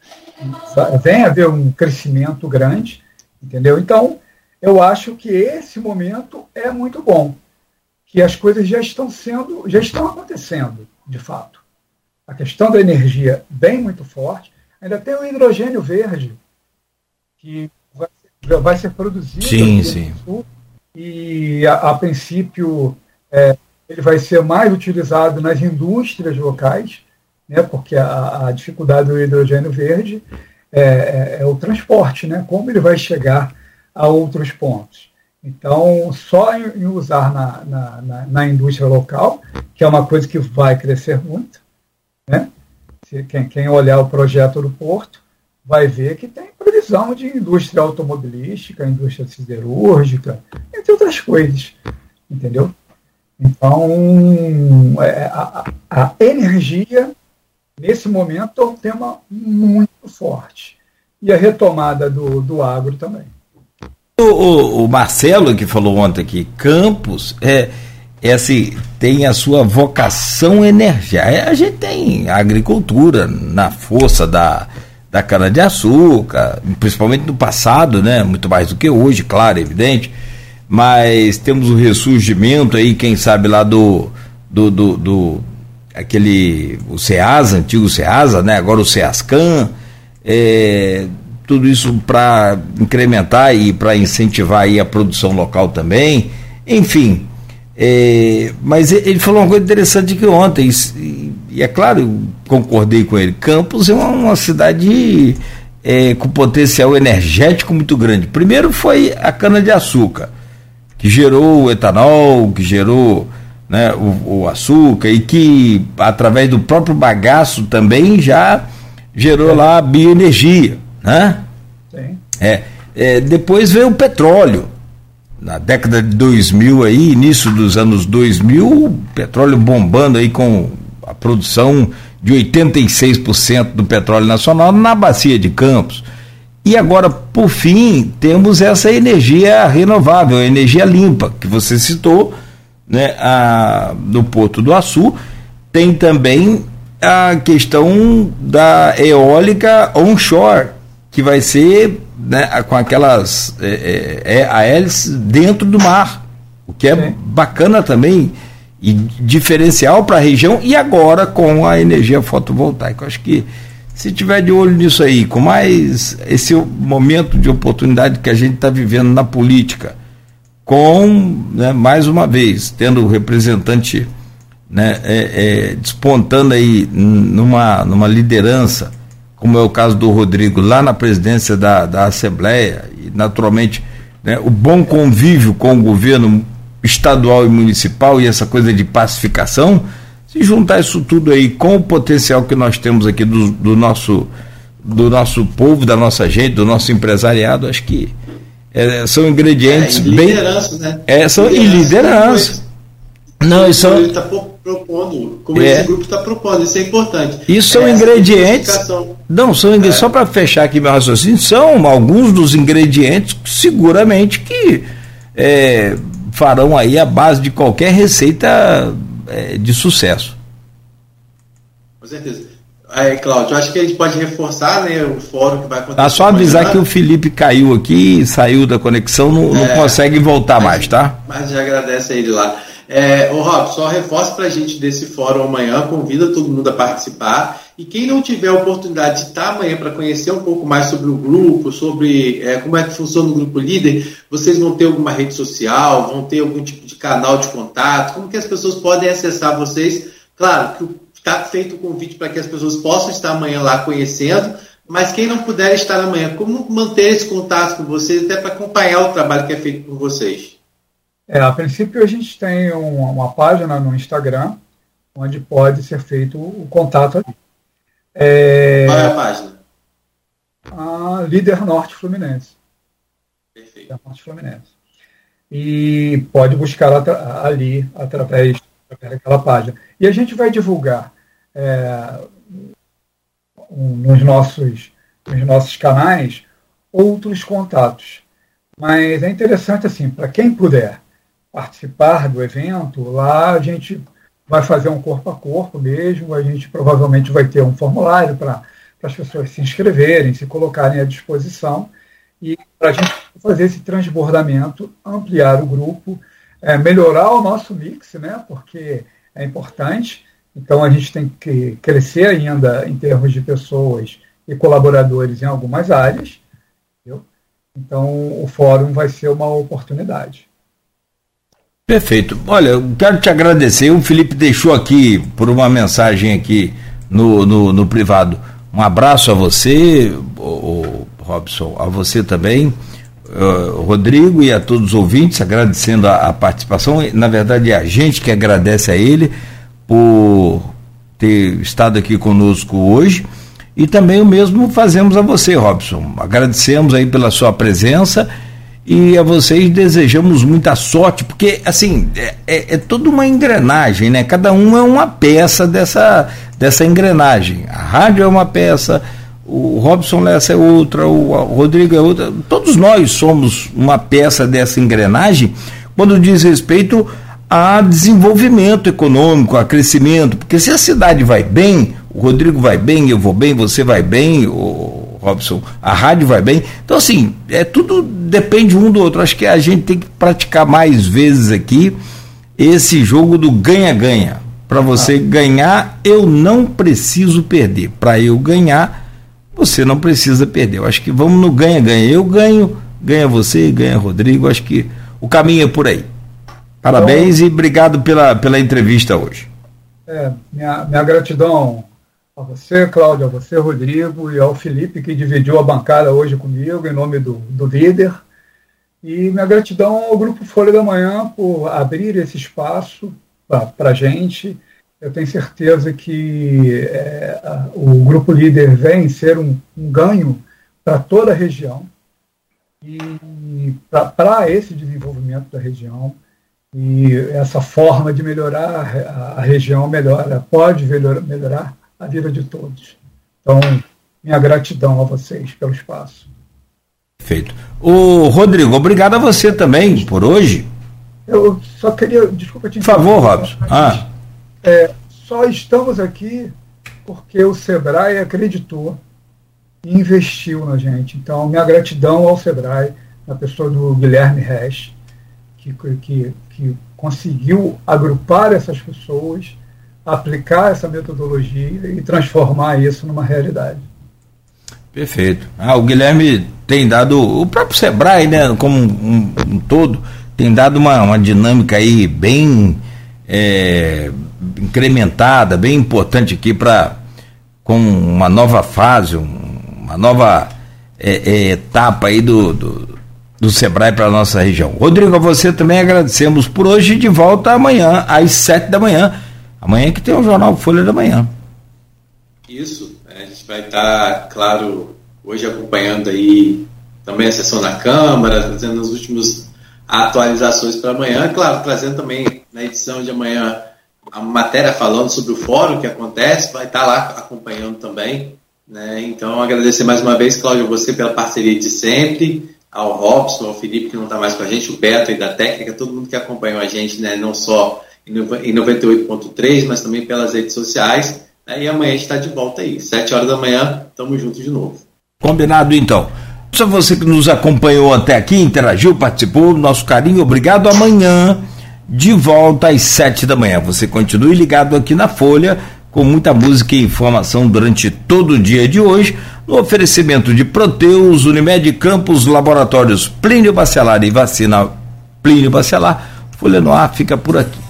Vem haver um crescimento grande, entendeu? Então, eu acho que esse momento é muito bom que as coisas já estão sendo, já estão acontecendo, de fato. A questão da energia bem muito forte. Ainda tem o hidrogênio verde, que vai, vai ser produzido sim, sim. Sul, e, a, a princípio, é, ele vai ser mais utilizado nas indústrias locais, né, porque a, a dificuldade do hidrogênio verde é, é, é, o transporte, né, como ele vai chegar a outros pontos. Então, só em, usar na, na, na, na, indústria local, que é uma coisa que vai crescer muito, né? Se, quem, quem olhar o projeto do Porto vai ver que tem previsão de indústria automobilística, indústria siderúrgica, entre outras coisas, entendeu? Então, é, a, a energia, nesse momento, é um tema muito forte. E a retomada do, do agro também. O, o, o, Marcelo que falou ontem aqui, Campos é, é assim, tem a sua vocação energética. É, a gente tem agricultura na força da, da cana-de-açúcar, principalmente no passado, né? Muito mais do que hoje, claro, evidente. mas temos o ressurgimento aí, quem sabe lá do do, do, do aquele o Ceasa, antigo Ceasa, né? Agora o Ceascan, é, tudo isso para incrementar e para incentivar aí a produção local também, enfim. É, mas ele falou uma coisa interessante que ontem, e, é claro, eu concordei com ele. Campos é uma, uma cidade é, com potencial energético muito grande. Primeiro foi a cana-de-açúcar, que gerou o etanol, que gerou né, o, o, açúcar e que, através do próprio bagaço, também já gerou lá bioenergia. Né? Sim. É, é, depois veio o petróleo. Na década de 2000 aí, início dos anos 2000, petróleo bombando aí com a produção de 86% do petróleo nacional na bacia de Campos. E agora, por fim, temos essa energia renovável, a energia limpa, que você citou, né, a, no Porto do Açu. Tem também a questão da eólica onshore, que vai ser né, com aquelas é, é, é, a hélice dentro do mar, o que é, é. bacana também e diferencial para a região e agora com a energia fotovoltaica. Acho que se tiver de olho nisso aí, com mais esse momento de oportunidade que a gente está vivendo na política, com, né, mais uma vez, tendo o representante né, é, é, despontando aí numa, numa liderança, como é o caso do Rodrigo, lá na presidência da, da Assembleia, e naturalmente né, o bom convívio com o governo estadual e municipal e essa coisa de pacificação, se juntar isso tudo aí com o potencial que nós temos aqui do, do nosso do nosso povo, da nossa gente, do nosso empresariado, acho que é, são ingredientes é, e bem. Liderança, né? É, são, liderança, e liderança. Não, isso ele está propondo, como é. esse grupo está propondo, isso é importante. Isso são é ingredientes. Não, são é. só para fechar aqui meu raciocínio, são alguns dos ingredientes seguramente que é, farão aí a base de qualquer receita é, de sucesso. Com certeza. É, Cláudio, acho que a gente pode reforçar né, o fórum que vai acontecer. Tá só avisar amanhã. que o Felipe caiu aqui, saiu da conexão, não, é, não consegue voltar mas, mais, tá? Mas já agradece a ele lá. É, Rob, só reforça para a gente desse fórum amanhã, convida todo mundo a participar. E quem não tiver a oportunidade de estar amanhã para conhecer um pouco mais sobre o grupo, sobre é, como é que funciona o grupo líder, vocês vão ter alguma rede social, vão ter algum tipo de canal de contato, como que as pessoas podem acessar vocês? Claro que está feito o convite para que as pessoas possam estar amanhã lá conhecendo, mas quem não puder estar amanhã, como manter esse contato com vocês, até para acompanhar o trabalho que é feito por vocês? É, a princípio a gente tem uma, uma página no Instagram onde pode ser feito o contato ali. É, Qual é a página? A Líder Norte Fluminense. Perfeito. Líder Norte Fluminense. E pode buscar ali através, através daquela página. E a gente vai divulgar é, um, nos, nossos, nos nossos canais outros contatos. Mas é interessante, assim, para quem puder participar do evento, lá a gente vai fazer um corpo a corpo mesmo, a gente provavelmente vai ter um formulário para as pessoas se inscreverem, se colocarem à disposição, e para a gente fazer esse transbordamento, ampliar o grupo, é, melhorar o nosso mix, né, porque é importante, então a gente tem que crescer ainda em termos de pessoas e colaboradores em algumas áreas, entendeu? então o fórum vai ser uma oportunidade. Perfeito. Olha, eu quero te agradecer. O Felipe deixou aqui por uma mensagem aqui no, no, no privado. Um abraço a você, o, o Robson, a você também, uh, Rodrigo e a todos os ouvintes, agradecendo a, a, participação. Na verdade, é a gente que agradece a ele por ter estado aqui conosco hoje. E também o mesmo fazemos a você, Robson. Agradecemos aí pela sua presença e a vocês desejamos muita sorte, porque assim, é, é, é, toda uma engrenagem, né? Cada um é uma peça dessa, dessa engrenagem. A rádio é uma peça, o Robson Lessa é outra, o Rodrigo é outra. Todos nós somos uma peça dessa engrenagem quando diz respeito a desenvolvimento econômico, a crescimento. Porque se a cidade vai bem, o Rodrigo vai bem, eu vou bem, você vai bem, o Robson, a rádio vai bem. Então, assim, é tudo depende um do outro. Acho que a gente tem que praticar mais vezes aqui esse jogo do ganha-ganha. Para você ah. ganhar, eu não preciso perder. Para eu ganhar, você não precisa perder. Eu acho que vamos no ganha-ganha. Eu ganho, ganha você, ganha Rodrigo. Acho que o caminho é por aí. Parabéns então, e obrigado pela, pela entrevista hoje. É, minha, minha gratidão a você, Cláudio, a você, Rodrigo, e ao Felipe, que dividiu a bancada hoje comigo, em nome do, do líder. E minha gratidão ao Grupo Folha da Manhã por abrir esse espaço para a gente. Eu tenho certeza que é, o Grupo Líder vem ser um, um ganho para toda a região e para esse desenvolvimento da região. E essa forma de melhorar a, a região melhora, pode melhorar a vida de todos. Então, minha gratidão a vocês pelo espaço. Perfeito. O Rodrigo, obrigado a você também por hoje. Eu só queria, desculpa te Por favor, Robson. Ah. É, só estamos aqui porque o Sebrae acreditou e investiu na gente. Então, minha gratidão ao Sebrae, na pessoa do Guilherme Resch, que, que, que conseguiu agrupar essas pessoas aplicar essa metodologia e transformar isso numa realidade. Perfeito. Ah, o Guilherme tem dado, o próprio Sebrae, né, como um, um todo, tem dado uma, uma dinâmica aí bem é, incrementada, bem importante aqui para com uma nova fase, uma nova é, é, etapa aí do, do, do Sebrae para a nossa região. Rodrigo, a você também agradecemos por hoje de volta amanhã às sete da manhã Amanhã que tem o Jornal Folha da Manhã. Isso, é, a gente vai estar, claro, hoje acompanhando aí também a sessão da Câmara, fazendo as últimas atualizações para amanhã, claro, trazendo também na edição de amanhã a matéria falando sobre o fórum que acontece, vai estar lá acompanhando também. Né? Então, agradecer mais uma vez, Cláudio, você pela parceria de sempre, ao Robson, ao Felipe, que não está mais com a gente, o Beto aí da técnica, todo mundo que acompanhou a gente, né? não só em 98.3, mas também pelas redes sociais. Né? E amanhã a gente está de volta aí. 7 horas da manhã, estamos juntos de novo. Combinado então. Só você que nos acompanhou até aqui, interagiu, participou, nosso carinho, obrigado. Amanhã, de volta às 7 da manhã. Você continue ligado aqui na Folha, com muita música e informação durante todo o dia de hoje, no oferecimento de Proteus, Unimed Campos, Laboratórios Plínio Bacelar e Vacina Plínio Bacelar. Folha no ar fica por aqui.